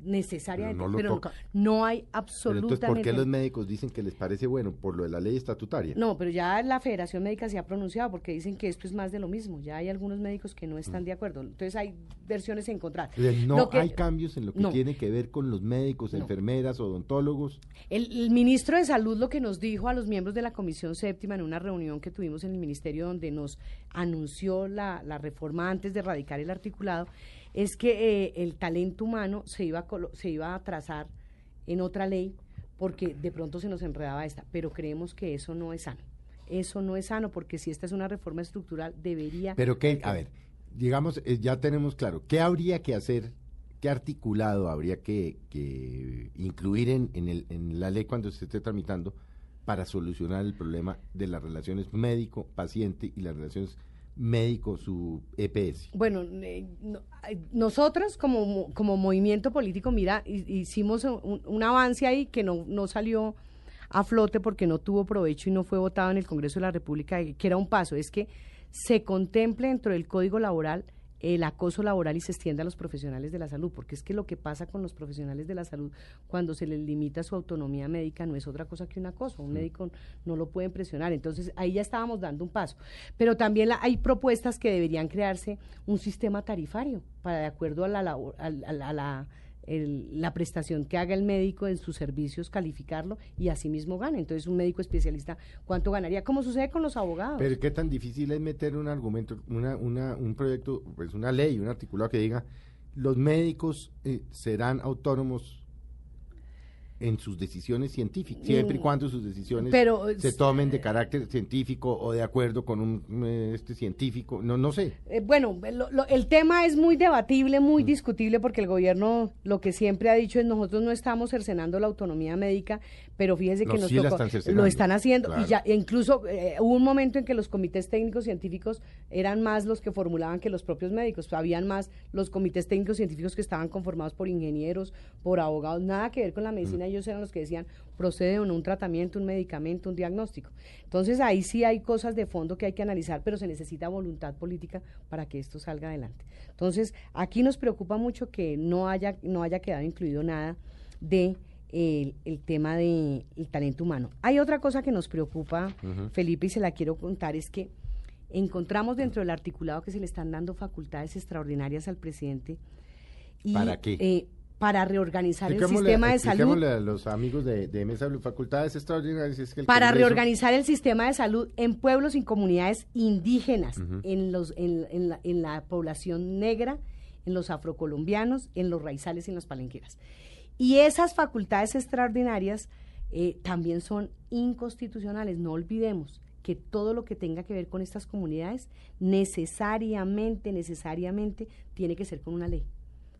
Necesariamente, no pero, no hay Pero absolutamente entonces, ¿por qué los médicos dicen que les parece bueno? Por lo de la ley estatutaria. no, pero ya la Federación Médica se ha pronunciado porque dicen que esto es más de lo mismo. Ya hay algunos médicos que no están de acuerdo. Entonces hay versiones encontradas. O sea, no que- hay cambios en lo que no. tiene que ver con los médicos, No. enfermeras, odontólogos. El, el ministro de Salud lo que nos dijo a los miembros de la Comisión Séptima en una reunión que tuvimos en el ministerio donde nos anunció la, la reforma antes de erradicar el articulado es que eh, el talento humano se iba, a colo- se iba a trazar en otra ley porque de pronto se nos enredaba esta, pero creemos que eso no es sano. Eso no es sano porque si esta es una reforma estructural debería... Pero que, a ver, digamos, eh, ya tenemos claro, ¿qué habría que hacer? ¿Qué articulado habría que, que incluir en, en, el, en la ley cuando se esté tramitando para solucionar el problema de las relaciones médico-paciente y las relaciones médico, su EPS? Bueno, eh, no- nosotros como, mo- como movimiento político, mira, hi- hicimos un, un avance ahí que no, no salió a flote porque no tuvo provecho y no fue votado en el Congreso de la República, que era un paso, es que se contemple dentro del Código Laboral el acoso laboral y se extienda a los profesionales de la salud, porque es que lo que pasa con los profesionales de la salud cuando se les limita su autonomía médica no es otra cosa que un acoso, un médico no lo pueden presionar, entonces ahí ya estábamos dando un paso, pero también la- hay propuestas que deberían crearse un sistema tarifario para de acuerdo a la, labor- al- al- a la, la prestación que haga el médico en sus servicios, calificarlo y asimismo gane. Entonces, un médico especialista, ¿cuánto ganaría? Como sucede con los abogados. Pero qué tan difícil es meter un argumento, una, un proyecto, pues una ley, un articulado que diga, los médicos eh, serán autónomos en sus decisiones científicas, siempre y Mm, cuando sus decisiones pero, se tomen de carácter científico o de acuerdo con un eh, este científico, no no sé. Eh, bueno, lo- lo- el tema es muy debatible, Mm. muy discutible, porque el gobierno lo que siempre ha dicho es nosotros no estamos cercenando la autonomía médica, pero fíjese que nos sí la tocó- están cercenando, lo están haciendo claro. y ya e incluso eh, hubo un momento en que los comités técnicos científicos eran más los que formulaban que los propios médicos, habían más los comités técnicos científicos que estaban conformados por ingenieros, por abogados, nada que ver con la medicina, Mm. ellos eran los que decían procede o no un tratamiento, un medicamento, un diagnóstico. Entonces ahí sí hay cosas de fondo que hay que analizar, pero se necesita voluntad política para que esto salga adelante. Entonces aquí nos preocupa mucho que no haya, no haya quedado incluido nada de el, el tema del talento humano. Hay otra cosa que nos preocupa, Felipe, y se la quiero contar, es que encontramos dentro del articulado que se le están dando facultades extraordinarias al presidente. Y, ¿Para qué? eh, para reorganizar el sistema de salud. a los amigos de, de Mesa Blue, facultades extraordinarias es que el para Congreso- reorganizar el sistema de salud en pueblos y comunidades indígenas, en, los, en, en la, en la población negra, en los afrocolombianos, en los raizales y en las palenqueras. Y esas facultades extraordinarias eh, también son inconstitucionales, no olvidemos que todo lo que tenga que ver con estas comunidades necesariamente, necesariamente tiene que ser con una ley.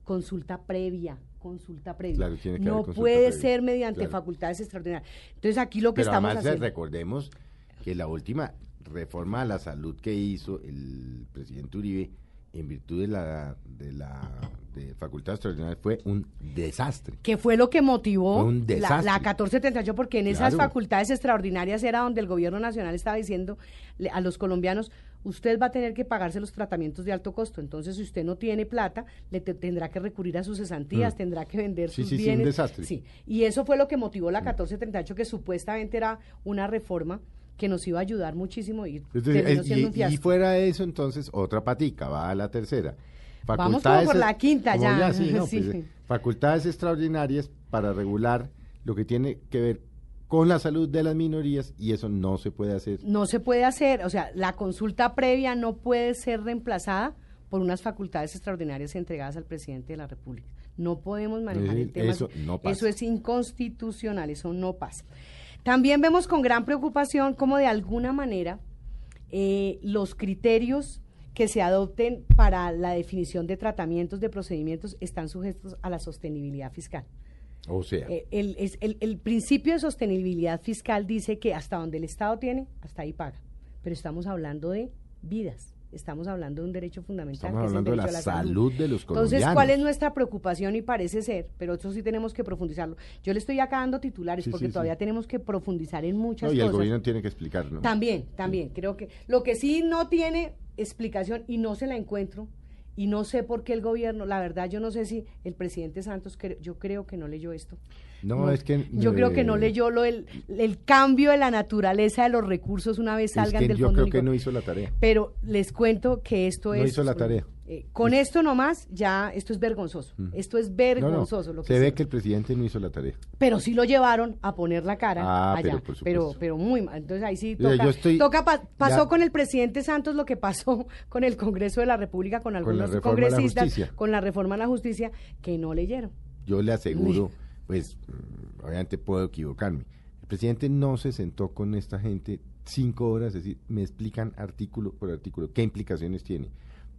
Consulta previa, consulta previa. Claro, tiene que haber no consulta puede previa, ser mediante claro. facultades extraordinarias. Entonces aquí lo que Pero estamos además haciendo... recordemos que la última reforma a la salud que hizo el presidente Uribe en virtud de la de la de facultad extraordinaria fue un desastre. que fue lo que motivó un la, la 1438, porque en esas Claro. facultades extraordinarias era donde el gobierno nacional estaba diciendo a los colombianos, usted va a tener que pagarse los tratamientos de alto costo, entonces si usted no tiene plata, le te- tendrá que recurrir a sus cesantías, Mm. tendrá que vender Sí, sus sí, sí, un bienes. desastre. Mm. Sí, y eso fue lo que motivó la 1438, que supuestamente era una reforma que nos iba a ayudar muchísimo y Entonces, un y, fiasco. fuera de eso, entonces, otra patica, va a la tercera. Vamos como por la quinta ya, sí, (laughs) no, sí. pues, facultades extraordinarias para regular lo que tiene que ver con la salud de las minorías y eso no se puede hacer. no se puede hacer, o sea, la consulta previa no puede ser reemplazada por unas facultades extraordinarias entregadas al presidente de la República. No podemos manejar el tema. eso no pasa. Eso es inconstitucional, eso no pasa. También vemos con gran preocupación cómo de alguna manera eh, los criterios que se adopten para la definición de tratamientos, de procedimientos, están sujetos a la sostenibilidad fiscal. O sea, Eh, el, es- el- el principio de sostenibilidad fiscal dice que hasta donde el Estado tiene, hasta ahí paga. Pero estamos hablando de vidas, estamos hablando de un derecho fundamental. estamos que es el hablando de la, derecho a la salud de los colombianos. Entonces, ¿cuál es nuestra preocupación? Y parece ser, pero eso sí tenemos que profundizarlo. Yo le estoy acá dando titulares Sí, porque sí, sí. todavía tenemos que profundizar en muchas No, y el cosas. gobierno tiene que explicar, ¿no? También, también. Creo que lo que sí no tiene explicación y no se la encuentro y no sé por qué el gobierno, la verdad yo no sé si el presidente Santos, cre- yo creo que no leyó esto. No, es que... Yo creo que no eh, leyó lo del el cambio de la naturaleza de los recursos una vez Es salgan que del yo fondo. creo que no hizo la tarea. Pero les cuento que esto No es... hizo la tarea. Eh, con esto nomás, ya, esto es vergonzoso. Esto es No, no, vergonzoso. lo que se ve que el presidente no hizo la tarea. pero sí lo llevaron a poner la cara Ah, allá. pero por pero, muy mal. Entonces ahí sí toca. yo estoy- toca pa- pasó ya- con el presidente Santos lo que pasó (laughs) con el Congreso de la República, con la algunos la congresistas, justicia. con la reforma a la justicia, que no leyeron. Yo le aseguro, (laughs) pues, mm, obviamente puedo equivocarme. El presidente no se sentó con esta gente cinco horas, es decir, me explican artículo por artículo qué implicaciones tiene.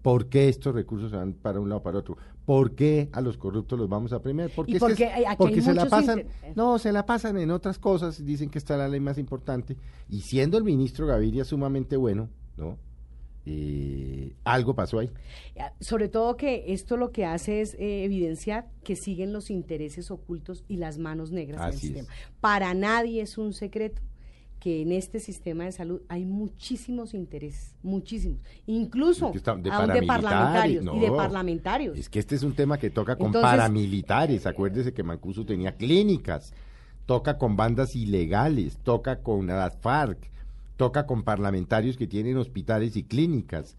¿Por qué estos recursos se van para un lado para otro? ¿Por qué a los corruptos los vamos a premiar? Porque, es que porque se la pasan, inter- no, se la pasan en otras cosas, dicen que está la ley más importante, y siendo el ministro Gaviria sumamente bueno, ¿no? Eh, algo pasó ahí. Eh, Sobre todo que esto lo que hace es eh, evidenciar que siguen los intereses ocultos y las manos negras Así del es. sistema. Para nadie es un secreto que en este sistema de salud hay muchísimos intereses, muchísimos, incluso de parlamentarios y de parlamentarios. Es que este es un tema que toca con Entonces- paramilitares. Acuérdese que Mancuso tenía clínicas, toca con bandas ilegales, toca con las FARC, toca con parlamentarios que tienen hospitales y clínicas,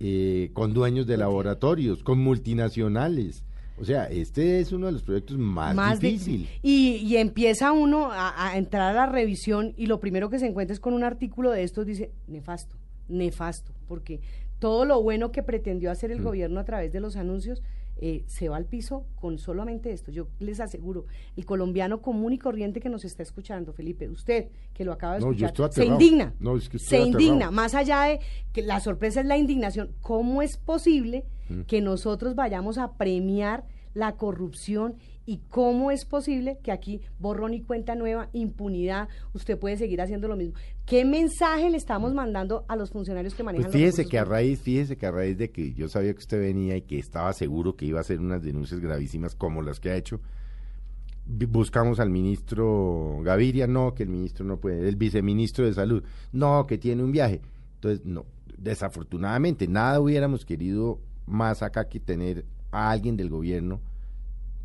eh, con dueños de laboratorios, con multinacionales. O sea, este es uno de los proyectos más, de- difícil. y, y empieza uno a, a entrar a la revisión y lo primero que se encuentra es con un artículo de estos, dice, nefasto, nefasto, porque todo lo bueno que pretendió hacer Mm. el gobierno a través de los anuncios eh, se va al piso con solamente esto. Yo les aseguro, el colombiano común y corriente que nos está escuchando, Felipe, usted que lo acaba de No, escuchar, se indigna, No, es que estoy se aterrado. indigna, más allá de que la sorpresa es la indignación, ¿cómo es posible Mm. que nosotros vayamos a premiar la corrupción y cómo es posible que aquí borrón y cuenta nueva, impunidad, usted puede seguir haciendo lo mismo? ¿Qué mensaje le estamos mandando a los funcionarios que manejan Pues fíjese que a raíz, fíjese que a raíz de que yo sabía que usted venía y que estaba seguro que iba a hacer unas denuncias gravísimas como las que ha hecho, buscamos al ministro Gaviria, no, que el ministro no puede, el viceministro de salud, no, que tiene un viaje. Entonces, no, desafortunadamente, nada hubiéramos querido más acá que tener a alguien del gobierno,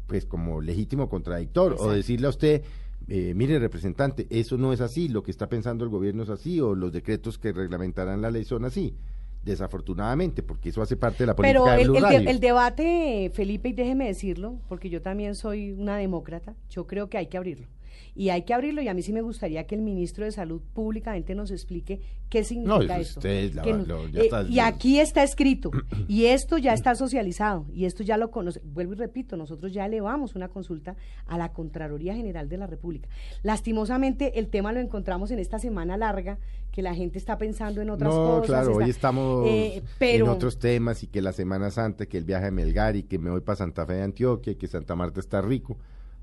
pues como legítimo contradictor, o decirle a usted, eh, mire representante, eso no es así, lo que está pensando el gobierno es así, o los decretos que reglamentarán la ley son así. Desafortunadamente, porque eso hace parte de la política Pero de el, de- Radio. el debate, Felipe, y déjeme decirlo, porque yo también soy una demócrata, yo creo que hay que abrirlo. Y hay que abrirlo y a mí sí me gustaría que el ministro de Salud públicamente nos explique qué significa eso esto. la- lo- ya eh, está- y aquí está escrito, (clears throat) y esto ya está socializado, y esto ya lo conoce. Vuelvo y repito, nosotros ya elevamos una consulta a la Contraloría General de la República. Lastimosamente, el tema lo encontramos en esta semana larga, que la gente está pensando en otras no, cosas. claro, está- hoy estamos eh, pero, en otros temas y que la Semana Santa, que el viaje a Melgar y que me voy para Santa Fe de Antioquia y que Santa Marta está rico.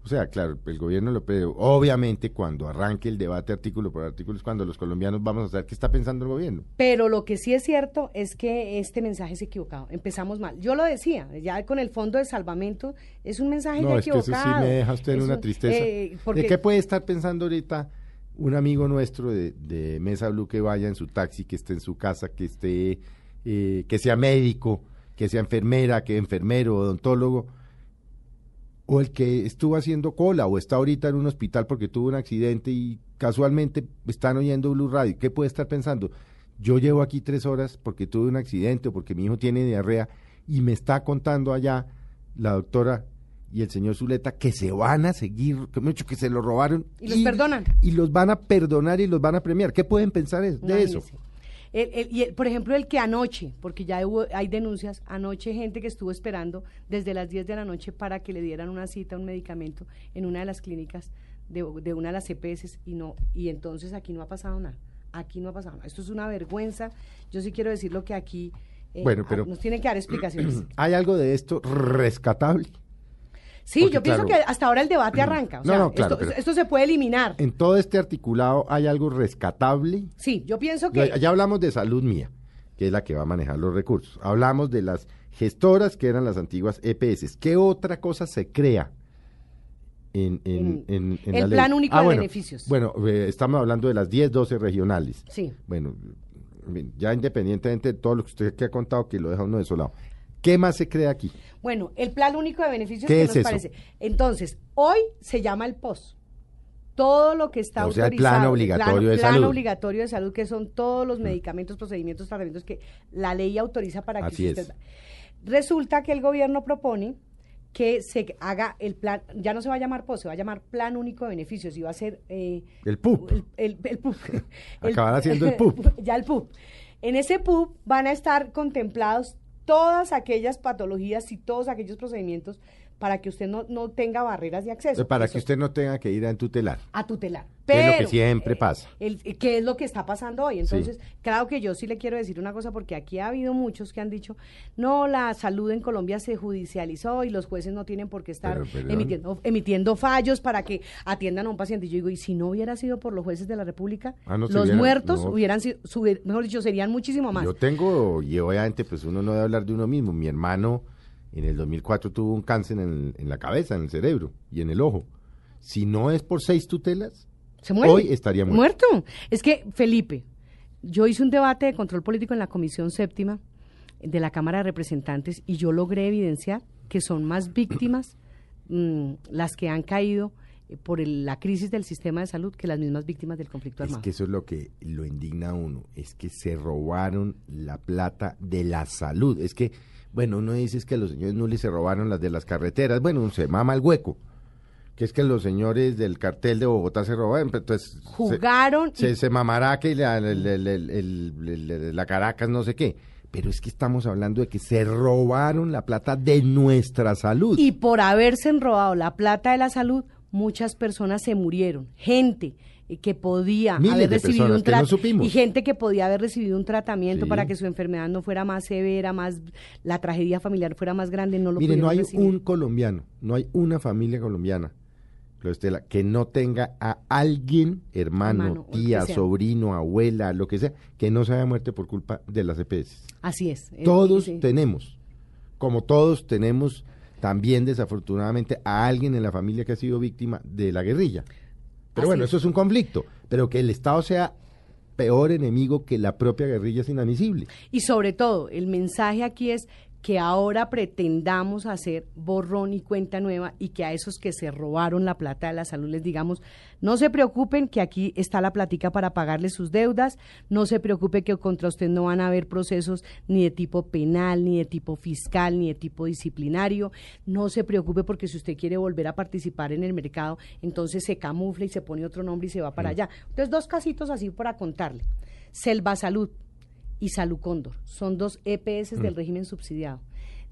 O sea, claro, el gobierno lo pero obviamente cuando arranque el debate artículo por artículo es cuando los colombianos vamos a saber qué está pensando el gobierno. Pero lo que sí es cierto es que este mensaje es equivocado. Empezamos mal. Yo lo decía, ya con el fondo de salvamento es un mensaje No, es que eso sí me deja usted en una un- tristeza. eh, porque- ¿De qué puede estar pensando ahorita un amigo nuestro de, de Mesa Blue que vaya en su taxi, que esté en su casa, que esté, eh, que sea médico, que sea enfermera, que enfermero, odontólogo, o el que estuvo haciendo cola o está ahorita en un hospital porque tuvo un accidente y casualmente están oyendo Blue Radio? ¿Qué puede estar pensando? Yo llevo aquí tres horas porque tuve un accidente o porque mi hijo tiene diarrea y me está contando allá la doctora y el señor Zuleta que se van a seguir, que, mucho que se lo robaron. Y los perdonan. Y los van a perdonar y los van a premiar. ¿Qué pueden pensar es- de eso? El- el- y el- por ejemplo, el que anoche, porque ya hubo- hay denuncias, anoche gente que estuvo esperando desde las 10 de la noche para que le dieran una cita, un medicamento en una de las clínicas de, de una de las EPS y no y entonces aquí no ha pasado nada. Aquí no ha pasado nada. Esto es una vergüenza. Yo sí quiero decir lo que aquí eh, Bueno, pero- nos tienen que dar explicaciones. (clears throat) ¿Hay algo de esto rescatable? Sí, Porque, yo pienso claro, que hasta ahora el debate arranca. O No, sea, no, claro, esto, se puede eliminar. ¿En todo este articulado hay algo rescatable? Sí, yo pienso que... Ya, ya hablamos de salud mía, que es la que va a manejar los recursos. Hablamos de las gestoras, que eran las antiguas EPS. ¿Qué otra cosa se crea en, en, En- en- en el la ley? plan único Ah, de bueno, beneficios. Bueno, eh, estamos hablando de las 10, 12 regionales. Sí. Bueno, ya independientemente de todo lo que usted que ha contado, que lo deja uno desolado. ¿Qué más se crea aquí? Bueno, el plan único de beneficios, ¿Qué ¿qué es nos eso? parece? Entonces, hoy se llama el POS. Todo lo que está O sea, el plan obligatorio plan- de plan salud. Obligatorio de salud, que son todos los medicamentos, procedimientos, tratamientos que la ley autoriza para que Así usted... es. Resulta que el gobierno propone que se haga el plan, ya no se va a llamar POS, se va a llamar Plan Único de Beneficios y va a ser... eh, El PUP. el, el, el PUP. (laughs) Acabará siendo el PUP. (laughs) ya el PUP. En ese PUP van a estar contemplados todas aquellas patologías y todos aquellos procedimientos para que usted no, no tenga barreras de acceso. Para Eso, que usted no tenga que ir a tutelar. a tutelar. Que es lo que Pero, siempre eh, pasa. el- eh, ¿Qué es lo que está pasando hoy? Entonces, claro que yo sí le quiero decir una cosa, porque aquí ha habido muchos que han dicho, no, la salud en Colombia se judicializó y los jueces no tienen por qué estar Pero, emitiendo, emitiendo fallos para que atiendan a un paciente. Y yo digo, ¿y si no hubiera sido por los jueces de la República? Ah, no los muertos no. hubieran sido, mejor dicho, serían muchísimo más. Yo tengo, y obviamente pues uno no debe hablar de uno mismo. Mi hermano en el 2004 tuvo un cáncer en, en la cabeza, en el cerebro y en el ojo. Si no es por seis tutelas, Se muere. Hoy estaría muerto. Es que, Felipe, yo hice un debate de control político en la Comisión Séptima de la Cámara de Representantes y yo logré evidenciar que son más víctimas (clears throat) mm, las que han caído eh, por el- la crisis del sistema de salud que las mismas víctimas del conflicto es armado. que eso es lo que lo indigna a uno, es que se robaron la plata de la salud. Es que, bueno, uno dice es que a los señores les se robaron las de las carreteras, bueno, se mama el hueco. Que es que los señores del cartel de Bogotá se robaron, entonces se- Jugaron y- se, se mamará que la, la Caracas no sé qué. Pero es que estamos hablando de que se robaron la plata de nuestra salud. Y por haberse robado la plata de la salud, muchas personas se murieron. Gente que podía Miles haber recibido un no supimos. y gente que podía haber recibido un tratamiento Sí. para que su enfermedad no fuera más severa, más la tragedia familiar fuera más grande, no lo Mire, no hay recibir. un colombiano, no hay una familia colombiana, Estela, que no tenga a alguien, hermano, tía, sobrino, abuela, lo que sea, que no se haya muerto por culpa de las EPS. Así es. eh, Todos sí. tenemos, como todos tenemos también desafortunadamente a alguien en la familia que ha sido víctima de la guerrilla. Pero Así bueno, es. eso es un conflicto, pero que el Estado sea peor enemigo que la propia guerrilla es inadmisible. Y sobre todo, el mensaje aquí es que ahora pretendamos hacer borrón y cuenta nueva y que a esos que se robaron la plata de la salud les digamos, no se preocupen que aquí está la platica para pagarles sus deudas, no se preocupe que contra usted no van a haber procesos ni de tipo penal, ni de tipo fiscal, ni de tipo disciplinario, no se preocupe porque si usted quiere volver a participar en el mercado, entonces se camufla y se pone otro nombre y se va para allá. Entonces, dos casitos así para contarle. Selva Salud, y Salud Cóndor. Son dos EPS Mm. del régimen subsidiado.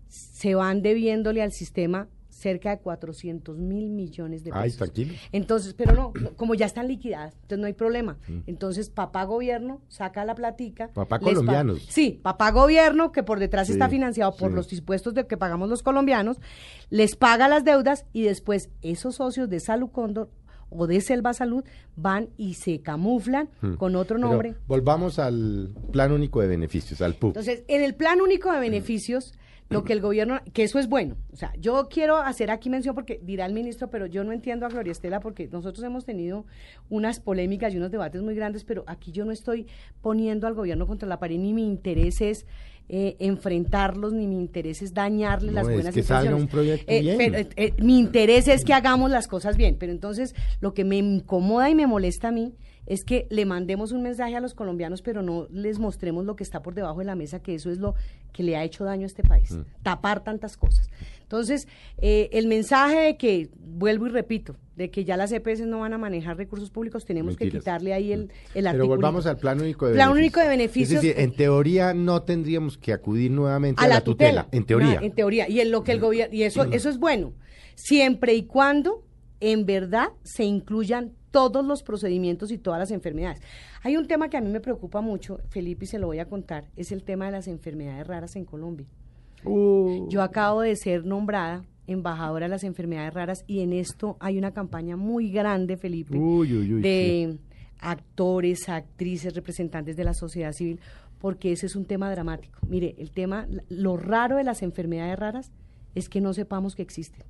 Se van debiéndole al sistema cerca de 400 mil millones de pesos. Ay, tranquilo. Entonces, pero no, no, como ya están liquidadas, entonces no hay problema. Mm. Entonces, papá gobierno saca la platica. Papá pa- colombianos. Sí, papá gobierno, que por detrás Sí, está financiado por sí. los impuestos de que pagamos los colombianos, les paga las deudas y después esos socios de Salud Cóndor o de Selva Salud van y se camuflan con otro Hmm. Pero nombre. volvamos al Plan Único de Beneficios, al PUP. Entonces, en el plan único de beneficios, lo que el gobierno, que eso es bueno. O sea, yo quiero hacer aquí mención porque dirá el ministro, pero yo no entiendo a Gloria Estela porque nosotros hemos tenido unas polémicas y unos debates muy grandes, pero aquí yo no estoy poniendo al gobierno contra la pared, ni mi interés es eh, enfrentarlos, ni mi interés es dañarles No, las es buenas que salga un proyecto Eh, bien. pero, eh, mi interés es que hagamos las cosas bien, pero entonces lo que me incomoda y me molesta a mí es que le mandemos un mensaje a los colombianos, pero no les mostremos lo que está por debajo de la mesa, que eso es lo que le ha hecho daño a este país, Mm. tapar tantas cosas. Entonces, eh, el mensaje de que, vuelvo y repito, de que ya las EPS no van a manejar recursos públicos, tenemos que quitarle ahí el, el Pero volvamos al Plan Único de Plan Beneficios. Único de Beneficios. Es decir, en teoría no tendríamos que acudir nuevamente a la tutela, En teoría. En teoría. Y en lo que el gobierno, y eso, eso es bueno, siempre y cuando en verdad se incluyan todos los procedimientos y todas las enfermedades. Hay un tema que a mí me preocupa mucho, Felipe, y se lo voy a contar, es el tema de las enfermedades raras en Colombia. Uh. Yo acabo de ser nombrada embajadora de las enfermedades raras y en esto hay una campaña muy grande, Felipe, Uy, uy, uy, de actores, actrices, representantes de la sociedad civil, porque ese es un tema dramático. Mire, el tema, lo raro de las enfermedades raras es que no sepamos que existen.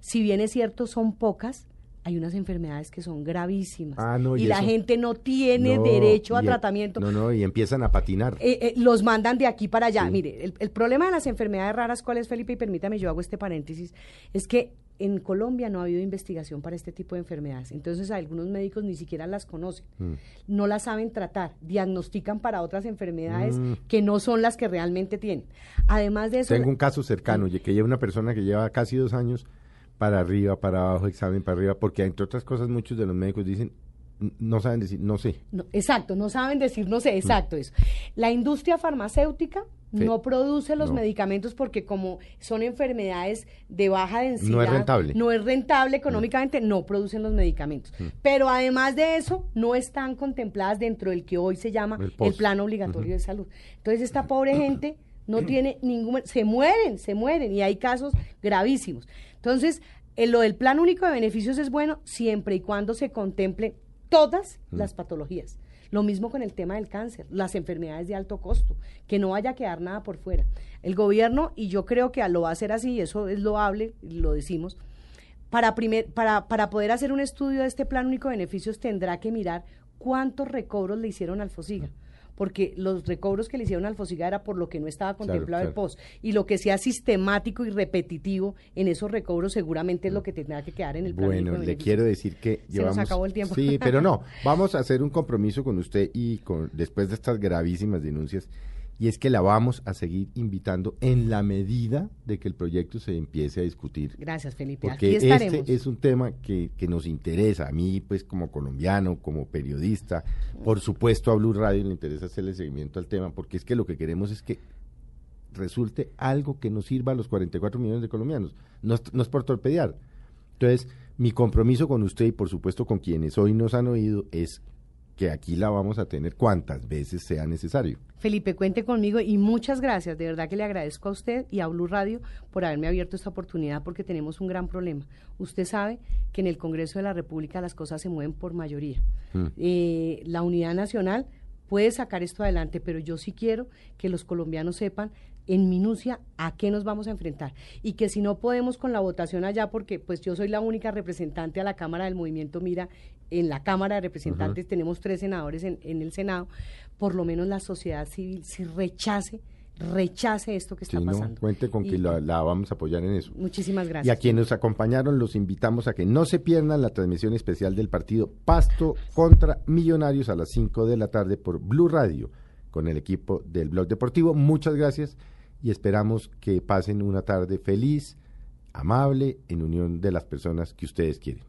Si bien es cierto, son pocas, hay unas enfermedades que son gravísimas Ah, no, y, y la gente no tiene No, derecho a y- tratamiento. No, no, y empiezan a patinar. Eh, eh, los mandan de aquí para allá. Sí. Mire, el, el problema de las enfermedades raras, ¿cuál es, Felipe? Y permítame, yo hago este paréntesis, es que en Colombia no ha habido investigación para este tipo de enfermedades. Entonces, algunos médicos ni siquiera las conocen, Mm. no las saben tratar, diagnostican para otras enfermedades Mm. que no son las que realmente tienen. Además de eso, Tengo un caso cercano, que lleva una persona que lleva casi dos años para arriba, para abajo, examen para arriba, porque entre otras cosas muchos de los médicos dicen, "N- no saben decir, no sé. No, exacto, no saben decir, no sé, exacto eso. La industria farmacéutica Sí. no produce los No. medicamentos porque como son enfermedades de baja densidad, No es rentable. no es rentable económicamente, no producen los medicamentos. Pero además de eso, no están contempladas dentro del que hoy se llama El plan obligatorio de salud. Entonces esta pobre (clears throat) gente no tiene ningún, se mueren, se mueren y hay casos gravísimos. Entonces, eh, lo del plan único de beneficios es bueno siempre y cuando se contemplen todas las patologías. Lo mismo con el tema del cáncer, las enfermedades de alto costo, que no vaya a quedar nada por fuera. El gobierno, y yo creo que lo va a hacer así, y eso es loable, y lo decimos, para, primer, para, para poder hacer un estudio de este plan único de beneficios tendrá que mirar cuántos recobros le hicieron al FOSIGA. Porque los recobros que le hicieron al FOSIGA era por lo que no estaba contemplado el claro. POS. Y lo que sea sistemático y repetitivo en esos recobros seguramente es lo que tendrá que quedar en el plan Bueno, le quiero decir que Se nos acabó el tiempo. Sí, pero (laughs) no, vamos a hacer un compromiso con usted y con después de estas gravísimas denuncias, y es que la vamos a seguir invitando en la medida de que el proyecto se empiece a discutir. Gracias, Felipe. Porque Aquí estaremos. este es un tema que, que nos interesa, a mí pues como colombiano, como periodista, por supuesto a Blue Radio le interesa hacerle seguimiento al tema, porque es que lo que queremos es que resulte algo que nos sirva a los 44 millones de colombianos, no es, no es por torpedear. Entonces, mi compromiso con usted y por supuesto con quienes hoy nos han oído es que aquí la vamos a tener cuantas veces sea necesario. Felipe, cuente conmigo y muchas gracias. De verdad que le agradezco a usted y a Blue Radio por haberme abierto esta oportunidad porque tenemos un gran problema. Usted sabe que en el Congreso de la República las cosas se mueven por mayoría. Mm. Eh, la unidad nacional puede sacar esto adelante, pero yo sí quiero que los colombianos sepan en minucia a qué nos vamos a enfrentar y que si no podemos con la votación allá porque pues yo soy la única representante a la Cámara del Movimiento Mira en la Cámara de Representantes tenemos tres senadores en, en el Senado por lo menos la sociedad civil si rechace rechace esto que está no, pasando. Cuente con Y- que la, la vamos a apoyar en eso. muchísimas Y a gracias quienes nos acompañaron los invitamos a que no se pierdan la transmisión especial del partido Pasto contra Millonarios a las 5 de la tarde por Blue Radio con el equipo del Blog Deportivo. Muchas gracias y esperamos que pasen una tarde feliz, amable, en unión de las personas que ustedes quieren.